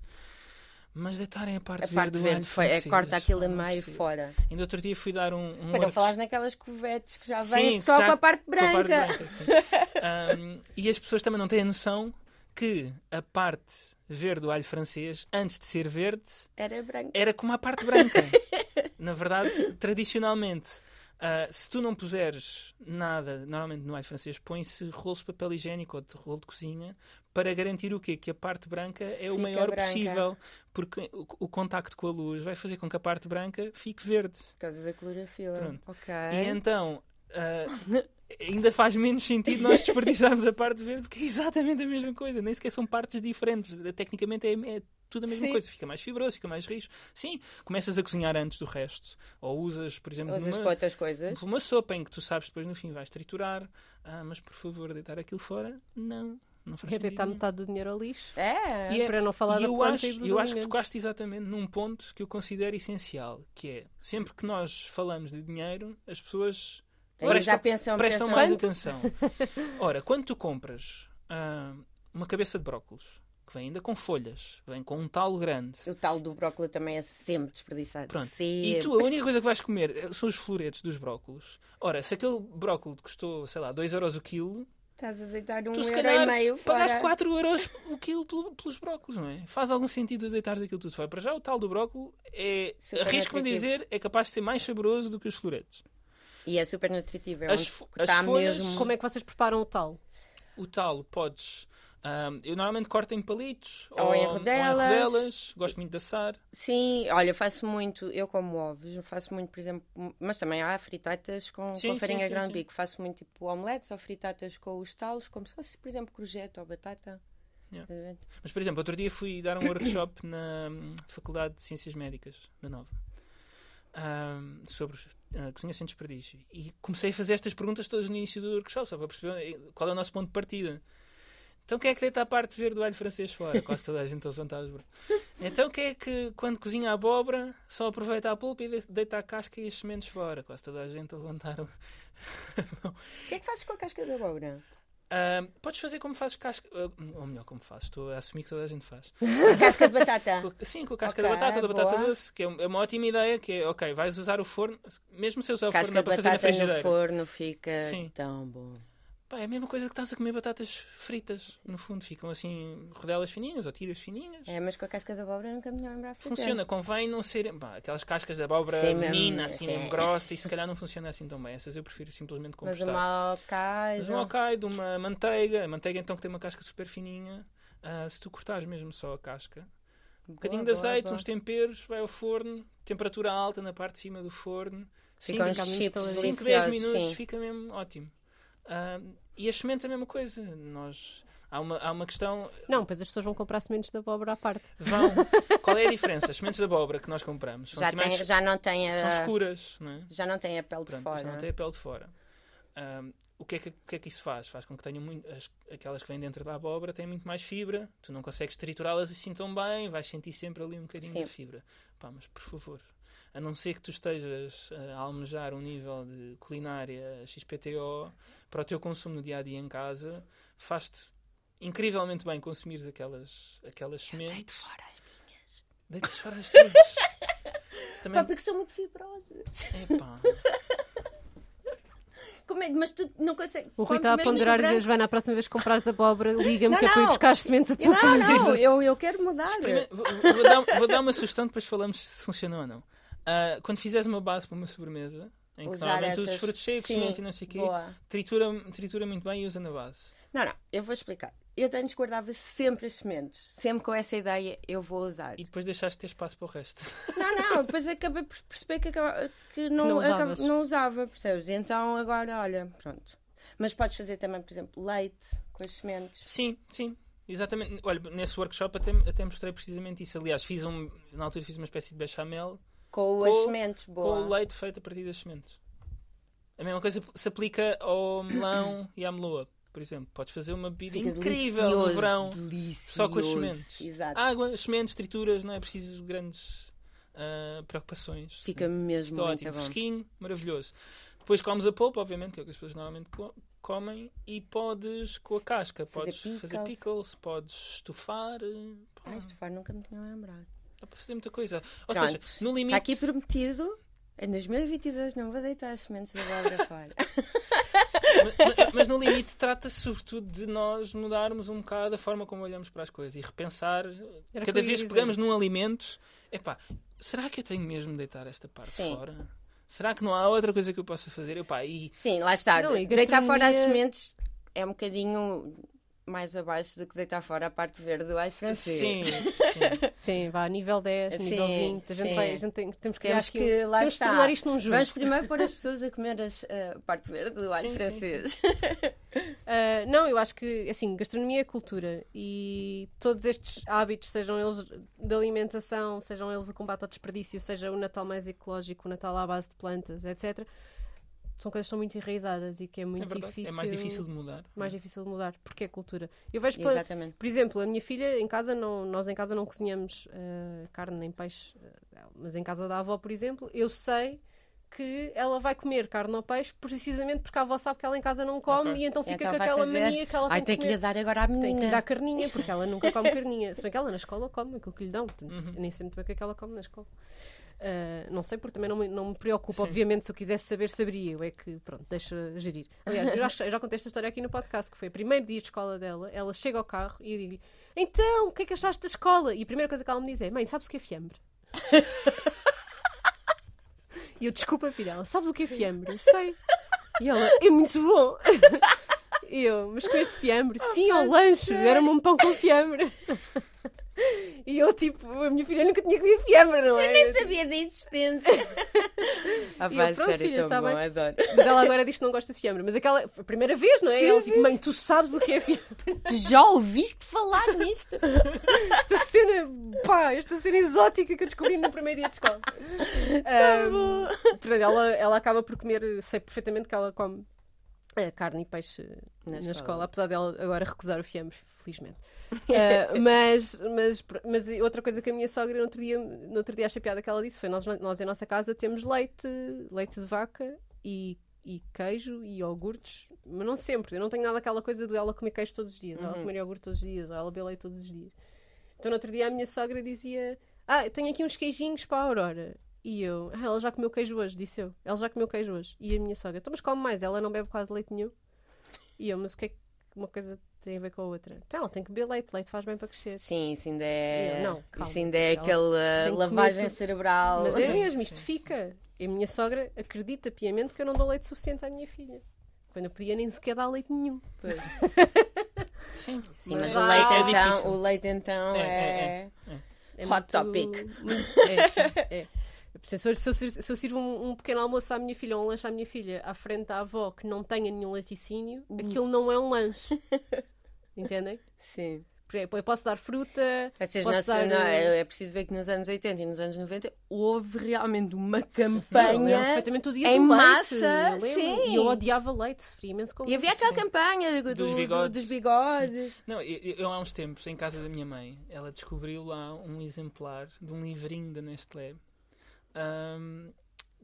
Mas deitarem a parte A verde parte do verde foi, é, corta aquilo a meio fora. Ainda outro dia fui dar um, um Para não workshop- falares naquelas covetes que já vêm só já- com a parte com a parte branca. branca. Um, e as pessoas também não têm a noção que a parte verde do alho francês, antes de ser verde, Era branca. era como a parte branca. Na verdade, tradicionalmente, ah, se tu não puseres nada, normalmente no alho francês, põe-se rolos de papel higiênico ou de rolo de cozinha para garantir o quê? Que a parte branca é o Fica maior branca. possível, porque o, o contacto com a luz vai fazer com que a parte branca fique verde. Por causa da clorofila. Pronto. Ok. E então. ah, ainda faz menos sentido nós desperdiçarmos a parte verde, porque é exatamente a mesma coisa. Nem sequer são partes diferentes. Tecnicamente é, é tudo a mesma Sim. coisa. Fica mais fibroso, fica mais rijo. Sim, começas a cozinhar antes do resto. Ou usas, por exemplo, Usas numa, para outras coisas. uma sopa em que tu sabes depois no fim vais triturar. Ah, mas por favor, deitar aquilo fora, não. Não faz É deitar metade do dinheiro ao lixo. É. E é- Para não falar e da eu planta acho, e dos eu acho que tocaste exatamente num ponto que eu considero essencial, que é sempre que nós falamos de dinheiro, as pessoas Aí prestam, já pensam, prestam pensam. mais Quanto? atenção. Ora, quando tu compras ah, uma cabeça de brócolos, que vem ainda com folhas, vem com um talo grande, O tal do brócolis também é sempre desperdiçado. Pronto. Sempre. e tu a única coisa que vais comer eh, são os floretes dos brócolos. Ora, se aquele brócolis custou, sei lá, 2 euros o quilo, Estás a deitar um tu se euro calhar e meio fora. pagaste 4 euros o quilo pelo- pelos brócolos, não é? Faz algum sentido deitares aquilo tudo fora. Para já o tal do brócolis é, arrisco-me a dizer, é capaz de ser mais saboroso do que os floretes. E é super nutritivo. É As onde fo- está as folhas- mesmo. Como é que vocês preparam o tal? O talo podes. Ahm, eu normalmente corto em palitos Ou em rodelas. Gosto muito de assar. Sim, olha, faço muito, eu como ovos, faço muito, por exemplo, mas também há fritatas com, Sim, com farinha sim. beef. Faço muito tipo omeletes ou fritatas com os talos, como se fosse, por exemplo, courgette ou batata. Yeah. Mas, por exemplo, outro dia fui dar um workshop na hum, Faculdade de Ciências Médicas da Nova ahm, sobre ah, cozinha sem desperdício. E comecei a fazer estas perguntas todas no início do workshop, só para perceber eh, qual é o nosso ponto de partida. Então quem é que deita a parte verde do alho francês fora? Quase toda a gente a levantar os braços. Então quem é que, quando cozinha a abóbora, só aproveita a polpa e de- deita a casca e as sementes fora? Quase toda a gente a levantar. o- O que é que fazes com a casca da abóbora? Ah, podes fazer como fazes casca. ah, Ou melhor, como fazes. Estou a assumir que toda a gente faz. A casca de batata. Com- Sim, com a casca Ok, da batata, da batata doce, que é é uma ótima ideia, que é, ok, vais usar o forno, mesmo se eu usar o casca forno de para fazer na batata no frigideira. forno fica Sim. tão bom. Pá, é a mesma coisa que estás a comer batatas fritas, no fundo, ficam assim, rodelas fininhas ou tiras fininhas. É, mas com a casca da abóbora nunca me lembro a fazer. Funciona, convém não serem pá, aquelas cascas de abóbora Sim, menina, assim sim. mesmo grossa, e se calhar não funciona assim tão bem. Essas eu prefiro simplesmente Mas compostar. uma alcaide. Mas um alcaide, uma manteiga, a manteiga então que tem uma casca super fininha, ah, se tu cortares mesmo só a casca, um bocadinho de azeite, uns temperos, vai ao forno, temperatura alta na parte de cima do forno, Ficam 5, uns chips 10 deliciosos, minutos, sim. fica mesmo ótimo. E as sementes é a mesma coisa. Nós, há, uma, há uma questão. Não, pois as pessoas vão comprar sementes de abóbora à parte. Vão. Qual é a diferença? As sementes de abóbora que nós compramos são, Já, tem, mais- já não são a, escuras, não é? já não tem a pele de Pronto, fora. já não tem a pele de fora. O, que é que, o que é que isso faz? Faz com que tenham muito. as- aquelas que vêm dentro da abóbora têm muito mais fibra, tu não consegues triturá-las assim tão bem, vais sentir sempre ali um bocadinho Sim. da fibra. Pá, mas por favor, a não ser que tu estejas a almejar um nível de culinária XPTO para o teu consumo no dia a dia em casa, faz-te incrivelmente bem consumires aquelas, aquelas sementes. Deito fora as minhas. Deitas fora as tuas. Também. Pá, porque são muito fibrosas. Epá. Como é? Mas tu não consegues. O Rui está a ponderar e dizer? Joana, a próxima vez que comprares abóbora, liga-me que é para ir não. buscar as sementes a tua Não, casa. não, eu, eu quero mudar. Experiment- Vou, vou dar, vou dar uma sugestão, depois falamos se funciona ou não. Ah, quando fizeres uma base para uma sobremesa, em que Usar normalmente essas- usas frutos secos, e não sei o quê, Boa. tritura, tritura muito bem e usa na base. Não, não, eu vou explicar. Eu antes guardava sempre as sementes. Sempre com essa ideia, eu vou usar. E depois deixaste ter espaço para o resto. Não, não, depois acabei por perceber que, acaba- que não, não acaba- não usava, percebes? Então agora, olha, pronto. Mas podes fazer também, por exemplo, leite com as sementes. Sim, sim. Exatamente. Olha, nesse workshop até, até mostrei precisamente isso. Aliás, fiz um, na altura fiz uma espécie de bechamel Com, Com- as sementes, boa. com o leite feito a partir das sementes. A mesma coisa se aplica ao melão e à meloa, por exemplo. Podes fazer uma bebida Fica incrível no verão. delicioso. Só com as sementes. Exato. Água, sementes, trituras, não é preciso grandes ah, preocupações. Fica mesmo Fica ótimo, bom. fresquinho, maravilhoso. Depois comes a polpa, obviamente, que é o que as pessoas normalmente co- comem, e podes, com a casca, Fazer podes fazer pickles. pickles, podes estufar. eh, Ai, estufar nunca me tinha lembrado. Dá para fazer muita coisa. Ou Pronto. seja, no limite. Está aqui prometido. Em 2022 não vou deitar as sementes da abóbora fora. mas, mas no limite trata-se sobretudo de nós mudarmos um bocado a forma como olhamos para as coisas e repensar Era cada vez que pegamos num alimento, epá, será que eu tenho mesmo de deitar esta parte Sim. fora? Será que não há outra coisa que eu possa fazer? Epá, e Sim, lá está. Não, e deitar fora as gastronomia- sementes é um bocadinho mais abaixo do que deitar fora a parte verde do ai francês. sim, sim. Sim, vá, nível 10, nível Sim, 20. A gente sim. vai, a gente tem, temos que, Temos aqui- que, lá temos está. que tornar isto num jogo. Vamos primeiro pôr as pessoas a comer as, a parte verde do alho Sim, sim, francês. Ah, não, eu acho que, assim, gastronomia é cultura e todos estes hábitos, sejam eles de alimentação, sejam eles o combate ao desperdício, seja o Natal mais ecológico, o Natal à base de plantas, etc., são coisas que são muito enraizadas e que é muito É verdade. difícil. É mais difícil de mudar. mais difícil de mudar, porque é cultura. Eu vejo, pela- Exatamente. por exemplo, a minha filha em casa, não, nós em casa não cozinhamos ah, carne nem peixe, ah, mas em casa da avó, por exemplo, eu sei que ela vai comer carne ou peixe precisamente porque a avó sabe que ela em casa não come Ok. e então fica Então com aquela fazer- mania que ela Ai, tem tem que que lhe dar agora à menina. Tem que lhe dar carninha, porque ela nunca come carninha. Se bem que ela na escola come aquilo que lhe dão. Portanto, Uhum. nem sei muito bem o que é que ela come na escola. Ah, não sei, porque também não me, não me preocupa. Obviamente, se eu quisesse saber, saberia. Eu é que, pronto, deixa gerir. Aliás, eu já, eu já contei esta história aqui no podcast, que foi o primeiro dia de escola dela. Ela chega ao carro e eu digo-lhe: Então, o que é que achaste da escola? E a primeira coisa que ela me diz é: Mãe, sabes o que é fiambre? e eu, desculpa, filha, ela, sabes o que é fiambre? Eu sei. E ela, é muito bom. E eu, mas com este fiambre? Sim, ao lanche, deram-me um pão com fiambre. E eu, tipo, a minha filha nunca tinha comido fiambre, não é? Nem sabia da existência. ah, eu, vai, pronto, sério, filha, tão tá bom, bem. adoro. Mas ela agora diz que não gosta de fiambre. Mas aquela, a primeira vez, não é? Sim, ela, sim. tipo, mãe, tu sabes o que é fiambre? Tu já ouviste falar nisto? Esta cena, pá, esta cena exótica que eu descobri no primeiro dia de escola. Ahm, portanto, ela, ela acaba por comer, sei perfeitamente que ela come carne e peixe Na na, escola. escola. apesar dela agora recusar o fiambre, felizmente. Ah, mas, mas, mas outra coisa que a minha sogra no outro dia, no outro dia achei piada que ela disse foi: nós, nós em nossa casa temos leite, leite de vaca e, e queijo e iogurtes, mas não sempre. Eu não tenho nada aquela coisa de ela comer queijo todos os dias, ou ela Uhum. comer iogurte todos os dias, ou ela beber leite todos os dias. Então no outro dia a minha sogra dizia: Ah, tenho aqui uns queijinhos para a Aurora. E eu, ah, ela já comeu queijo hoje, disse eu. Ela já comeu queijo hoje. E a minha sogra, então mas come mais, ela não bebe quase leite nenhum. E eu, mas o que é que uma coisa tem a ver com a outra? Então ela tem que beber leite, leite faz bem para crescer. Sim, isso ainda é. Eu, não, calma. isso ainda é Ela aquela lavagem comer cerebral. Mas é mesmo, isto fica. E a minha sogra acredita piamente que eu não dou leite suficiente à minha filha. Quando eu podia nem sequer dar leite nenhum. Sim, Sim, mas Mas o ah, leite é então, difícil. o leite então É, é. é, É Hot muito- topic. muito- é, é. Se eu, se eu se eu sirvo um, um pequeno almoço à minha filha ou um lanche à minha filha à frente da avó que não tenha nenhum laticínio, aquilo não é um lanche. Entendem? Sim. Por exemplo, eu posso dar fruta. Vocês posso nacional, dar, eh, é preciso ver que nos anos 80 e nos anos 90 houve realmente uma Sim, campanha. perfeitamente o dia em do leite. massa, eu lembro. sim. E eu odiava leite, sofria imenso com E havia aquela campanha do- Dos do- bigodes. dos bigodes. Não, eu, eu há uns tempos, em casa da minha mãe, ela descobriu lá um exemplar de um livrinho da Nestlé ahm,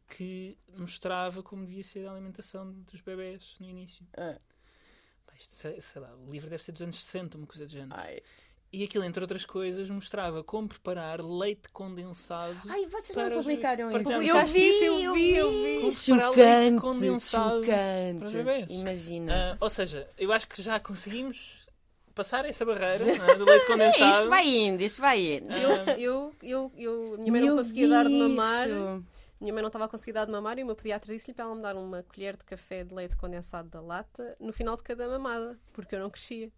que mostrava como devia ser a alimentação dos bebés no início. Pá, isto, sei, sei lá, o livro deve ser dos anos 60, uma coisa do género. Ai. E aquilo, entre outras coisas, mostrava como preparar leite condensado. Ai, vocês Para não os- publicaram para isso? os- Eu vi isso, eu vi, eu vi. Como preparar leite Chocante, condensado chocante. para os bebés. Imagina. Ah, ou seja, eu acho que já conseguimos passar essa barreira não é, do leite condensado. É, isto vai indo, isto vai indo. Eu, eu, eu, eu, minha mãe não conseguia dar de mamar. Minha mãe não estava a conseguir dar de mamar e o meu pediatra disse-lhe para ela me dar uma colher de café de leite condensado da lata no final de cada mamada, porque eu não crescia.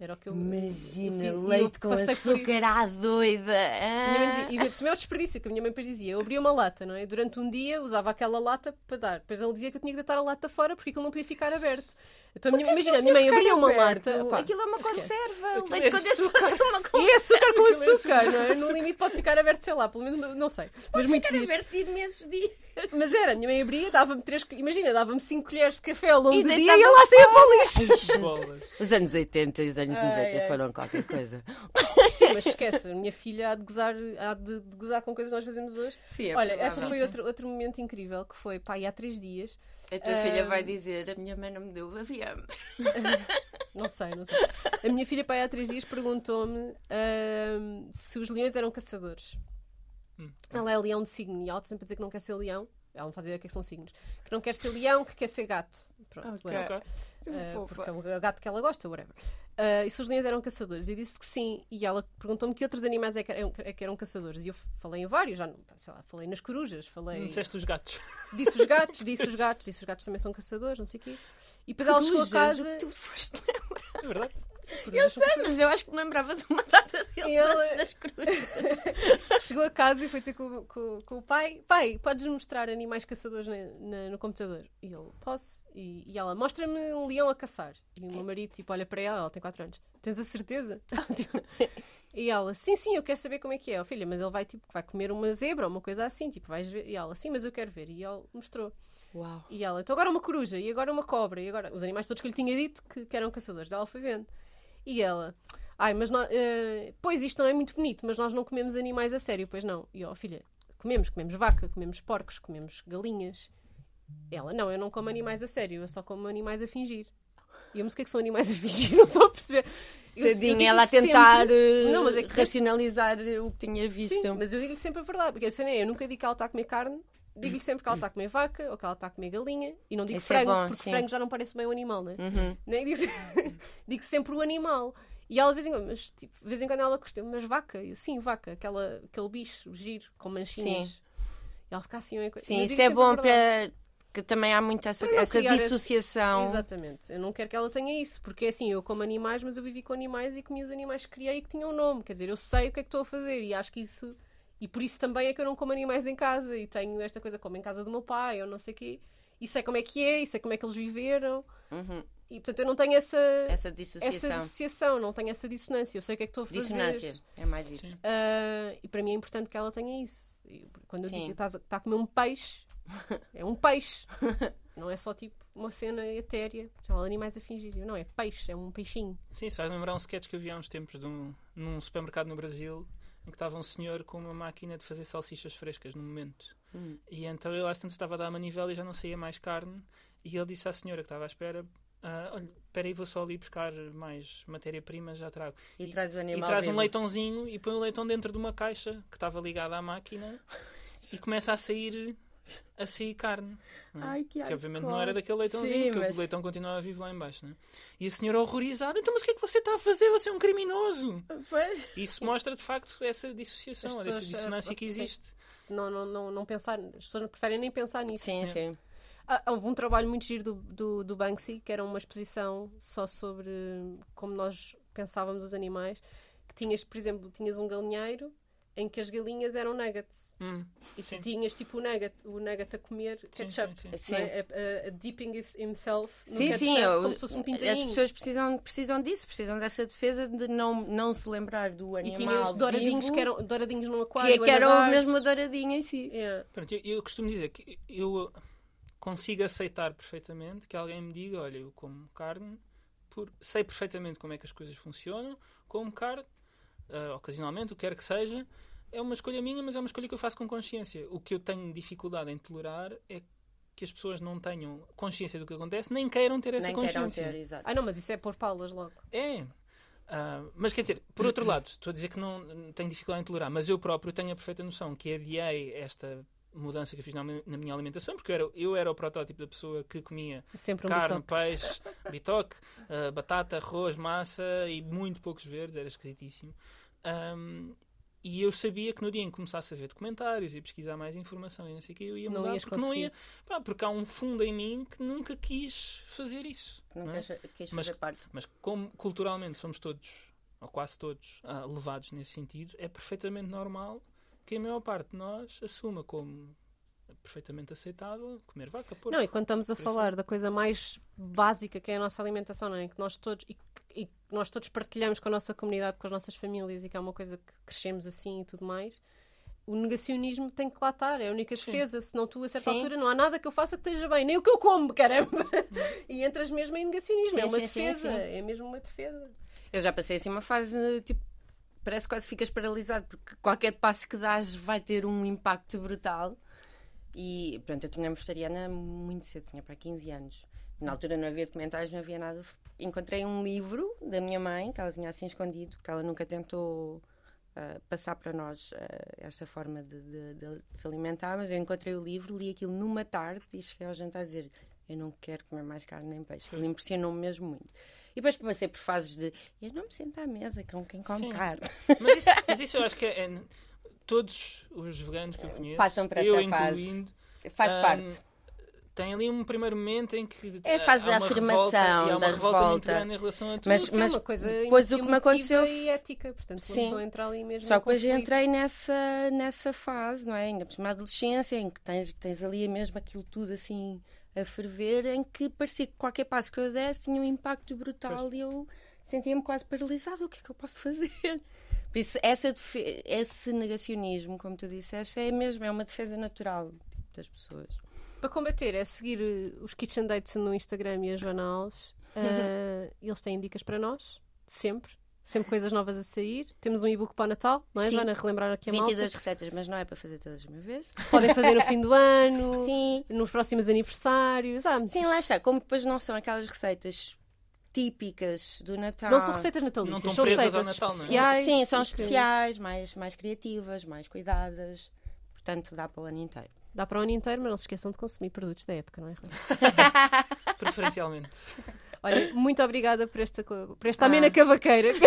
Era o que eu. Imagina, eu leite eu com açúcar à doida. Ah. dizia, e por cima é o desperdício, que a minha mãe depois dizia. Eu abria uma lata, não é? Durante um dia usava aquela lata para dar. Depois ele dizia que eu tinha que deitar a lata fora porque aquilo não podia ficar aberto. Então, a minha- imagina, a minha mãe abria uma aberto. lata. Aquilo é uma conserva. Aquilo leite é condensado é uma conserva. E é açúcar com é açúcar, não é? No limite pode ficar aberto, sei lá, pelo menos não sei. Mas muitos Ficar dias. aberto de imensos dias. Mas era, a minha mãe abria, dava-me três, imagina, dava-me cinco colheres de café ao longo E do dia e a lata ia para o lixo. Ai, Jesus. Bolas. Os anos 80 e os anos Ai, 90 ai. foram qualquer coisa. Sim, mas esquece, a minha filha há de gozar, há de, de gozar com coisas que nós fazemos hoje. Sim, é Olha, essa foi outro, outro momento incrível que foi, pá, e há três dias, A tua filha Ah. vai dizer: a minha mãe não me deu o avião. não sei, não sei. A minha filha, pá, há três dias perguntou-me ahm, se os leões eram caçadores. Hum. Ela é leão de signo e ela sempre a dizer que não quer ser leão. Ela não faz ideia do que, é que são signos. Que não quer ser leão, que quer ser gato. Pronto, Ok. whatever. Ok. Uh, porque é o gato que ela gosta, whatever. Uh, e se os leões eram caçadores? Eu disse que sim. E ela perguntou-me que outros animais é que eram, é que eram caçadores. E eu falei em vários, já não, sei lá, falei nas corujas, falei. Não disseste os gatos. Disse os gatos, disse os gatos, disse os gatos também são caçadores, não sei o quê. E depois ela chegou a Corujas, casa. o que tu foste É verdade. Eu corujas sei, mas eu acho que me lembrava de uma data deles E ela- antes das corujas. Chegou a casa e foi ter com, com- com o pai: Pai, podes mostrar animais caçadores na- na- no computador? E ele: Posso? E, e ela: Mostra-me um leão a caçar. E o meu marido tipo, olha para ela, ela tem 4 anos: Tens a certeza? Tipo, e ela: Sim, sim, eu quero saber como é que é. Oh, filha, mas ele vai, tipo, vai comer uma zebra ou uma coisa assim. Tipo, vais ver. E ela: Sim, mas eu quero ver. E ele mostrou. Uau. E ela: Então agora uma coruja, e agora uma cobra, e agora os animais todos que eu lhe tinha dito que, que eram caçadores. Ela foi vendo. E ela, ai, mas nós, eh, pois isto não é muito bonito, mas nós não comemos animais a sério, pois não. E ó, filha, comemos, comemos vaca, comemos porcos, comemos galinhas. Ela, não, eu não como animais a sério, eu só como animais a fingir. E eu, mas o que é que são animais a fingir? Não estou a perceber. Eu- Tadinha, digo ela a sempre- tentar eh, Não, mas é que- racionalizar o que tinha visto. Sim, mas eu digo-lhe sempre a verdade, porque a cena é, eu nunca digo que ela está a comer carne, digo-lhe sempre que ela está a comer vaca ou que ela está a comer galinha e não digo Isso é frango, bom, porque sim. frango já não parece bem um animal, né? Uhum. Nem digo, digo sempre o animal. E ela de vez em quando, mas, tipo, de vez em quando ela custa mas vaca? Eu, sim, vaca, aquela, aquele bicho giro com manchinhas. E ela fica assim, uma coisa. Sim, isso é bom para. que também há muito essa, essa criar esse- dissociação. Exatamente. Eu não quero que ela tenha isso, porque é assim, eu como animais, mas eu vivi com animais e comi os animais que criei e que tinham nome. Quer dizer, eu sei o que é que estou a fazer e acho que isso. E por isso também é que eu não como animais em casa e tenho esta coisa como em casa do meu pai ou não sei o quê. E sei como é que é, e sei como é que eles viveram. Uhum. E portanto eu não tenho essa, Essa essa dissociação. dissociação, não tenho essa dissonância. Eu sei o que é que estou a fazer. Dissonância. É mais isso. Ah, e para mim é importante que ela tenha isso. Quando eu Sim. digo que estás a- está a comer um peixe, É um peixe. Não é só tipo uma cena etérea, são animais a fingir. Não, é peixe, é um peixinho. Sim, faz lembrar um sketch que eu vi há uns tempos de um, num supermercado no Brasil em que estava um senhor com uma máquina de fazer salsichas frescas no momento. Hum. E então ele às tantas estava a dar a manivela e já não saía mais carne. E ele disse à senhora que estava à espera: ah, Olha, espera aí, vou só ali buscar mais matéria-prima, já trago. E, E- traz o E animal. traz um leitãozinho e põe o leitão dentro de uma caixa que estava ligada à máquina e começa a sair a sair carne. não é? Ai, que Que obviamente não era daquele leitãozinho, Sim, porque mas- o leitão continuava vivo lá embaixo. Não é? E a senhora horrorizada, então mas o que é que você está a fazer? Você é um criminoso! Pois. Isso mostra de facto essa dissociação, essa pessoas, dissonância que existe. Não, não, não, não pensar, as pessoas não preferem nem pensar nisso. Sim, sim. Ah, houve um trabalho muito giro do, do, do Banksy, que era uma exposição só sobre como nós pensávamos os animais, que tinhas, por exemplo, tinhas um galinheiro em que as galinhas eram nuggets. Hum, E tu Sim. tinhas tipo o nugget, o nugget a comer sim, ketchup. sim, sim. Sim. é? A, a- a dipping himself no Sim, ketchup, sim, eu- como se fosse um as pintainho. pessoas precisam, precisam disso, precisam dessa defesa de não, não se lembrar do E animal. tinhas douradinhos vivo, que eram douradinhos no que, aquário. que a eram a douradinha em si. Yeah. Pronto, eu, eu costumo dizer que eu consigo aceitar perfeitamente que alguém me diga, olha, eu como carne, por, sei perfeitamente como é que as coisas funcionam, como carne, ah, ocasionalmente, o que quer que seja, é uma escolha minha, mas é uma escolha que eu faço com consciência. O que eu tenho dificuldade em tolerar é que as pessoas não tenham consciência do que acontece, nem queiram ter essa Nem queiram consciência. ter, exato. Ah, não, mas isso é pôr palas logo. É. Ah, mas quer dizer, por outro lado, estou a dizer que não tenho dificuldade em tolerar, mas eu próprio tenho a perfeita noção que adiei esta mudança que eu fiz na, na minha alimentação, porque eu era, eu era o protótipo da pessoa que comia Sempre um carne, bitoque. peixe, bitoque, ah, batata, arroz, massa e muito poucos verdes, era esquisitíssimo. Ahm, e eu sabia que no dia em que começasse a ver documentários e pesquisar mais informação e não sei o que, eu ia Não mudar, ias porque não conseguir. ia, pá, porque há um fundo em mim que nunca quis fazer isso. Não não é? queres, queres Mas- fazer parte. Mas como culturalmente somos todos, ou quase todos, ah, levados nesse sentido, é perfeitamente normal que a maior parte de nós assuma como perfeitamente aceitável comer vaca, porco. Não, e quando estamos a falar da coisa mais básica que é a nossa alimentação, não é? Que nós todos e, e que nós todos partilhamos com a nossa comunidade, com as nossas famílias e que é uma coisa que crescemos assim e tudo mais. O negacionismo tem que lá estar, é a única Sim. defesa. Senão tu, a certa Sim. altura, não há nada que eu faça que esteja bem, nem o que eu como, caramba! e entras mesmo em negacionismo. Sim, é uma sim, sim, defesa, sim. é mesmo uma defesa. Eu já passei assim uma fase, tipo, parece que quase ficas paralisado, porque qualquer passo que dás vai ter um impacto brutal. E pronto, eu tinha vegetariana muito cedo, tinha para 15 anos. Na altura não havia documentários, não havia nada. Encontrei um livro da minha mãe, que ela tinha assim escondido, que ela nunca tentou ah, passar para nós ah, esta forma de, de- de se alimentar, mas eu encontrei o livro, li aquilo numa tarde e cheguei ao jantar a dizer eu não quero comer mais carne nem peixe. Ele impressionou-me mesmo muito. E depois passei por fases de eu não me sento à mesa com quem come Sim. carne. Mas, isso, mas isso eu acho que é, é- Todos os veganos que eu conheço, Passam por essa eu fase. incluindo, Faz ahm, parte. tem ali um primeiro momento em que É a ah, fase há da uma afirmação, revolta, e há uma da revolta, muito revolta. grande em relação a tudo. Mas- é uma coisa depois o que me aconteceu e ética, portanto, Sim. entra ali mesmo Só que depois entrei nessa, nessa fase, não é? Ainda por cima da adolescência, em que tens, tens ali mesmo aquilo tudo assim a ferver, em que parecia que qualquer passo que eu desse tinha um impacto brutal e eu sentia-me quase paralisado. O que é que eu posso fazer? Por isso, essa esse negacionismo, como tu disseste, é mesmo é uma defesa natural das pessoas. Para combater é seguir eh, os Kitchen Dates no Instagram e a Joana Alves. Eh, eles têm dicas para nós, sempre. Sempre coisas novas a sair. Temos um e-book para o Natal, não é, Sim. Joana? Relembrar aqui a malta. 22 receitas, mas não é para fazer todas de uma vez. Podem fazer no fim do ano, Sim, nos próximos aniversários. Ah, sim, lá está. Como depois não são aquelas receitas típicas do Natal. Não são receitas natalícias, Não são receitas Natal, não é? especiais. Sim, são que especiais, mais, mais criativas, mais cuidadas. Portanto, dá para o ano inteiro. Dá para o ano inteiro, mas não se esqueçam de consumir produtos da época, não é? Rosa? Preferencialmente. Olha, muito obrigada por esta, por esta Ah. amena cavaqueira.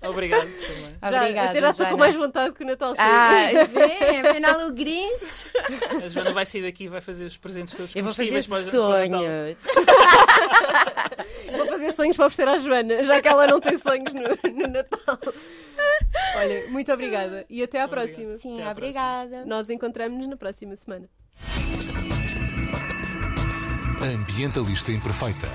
Obrigado também. Já, Obrigada, até já estou com mais vontade que o Natal chegue. Ah, vê, afinal o Grinch. A Joana vai sair daqui e vai fazer os presentes todos Eu vou fazer sonhos. Vou fazer sonhos para oferecer à Joana, já que ela não tem sonhos no, no Natal. Olha, muito obrigada e até à Muito próxima. obrigado. Sim, Até obrigada. Nós encontramos-nos na próxima semana. Ambientalista Imperfeita.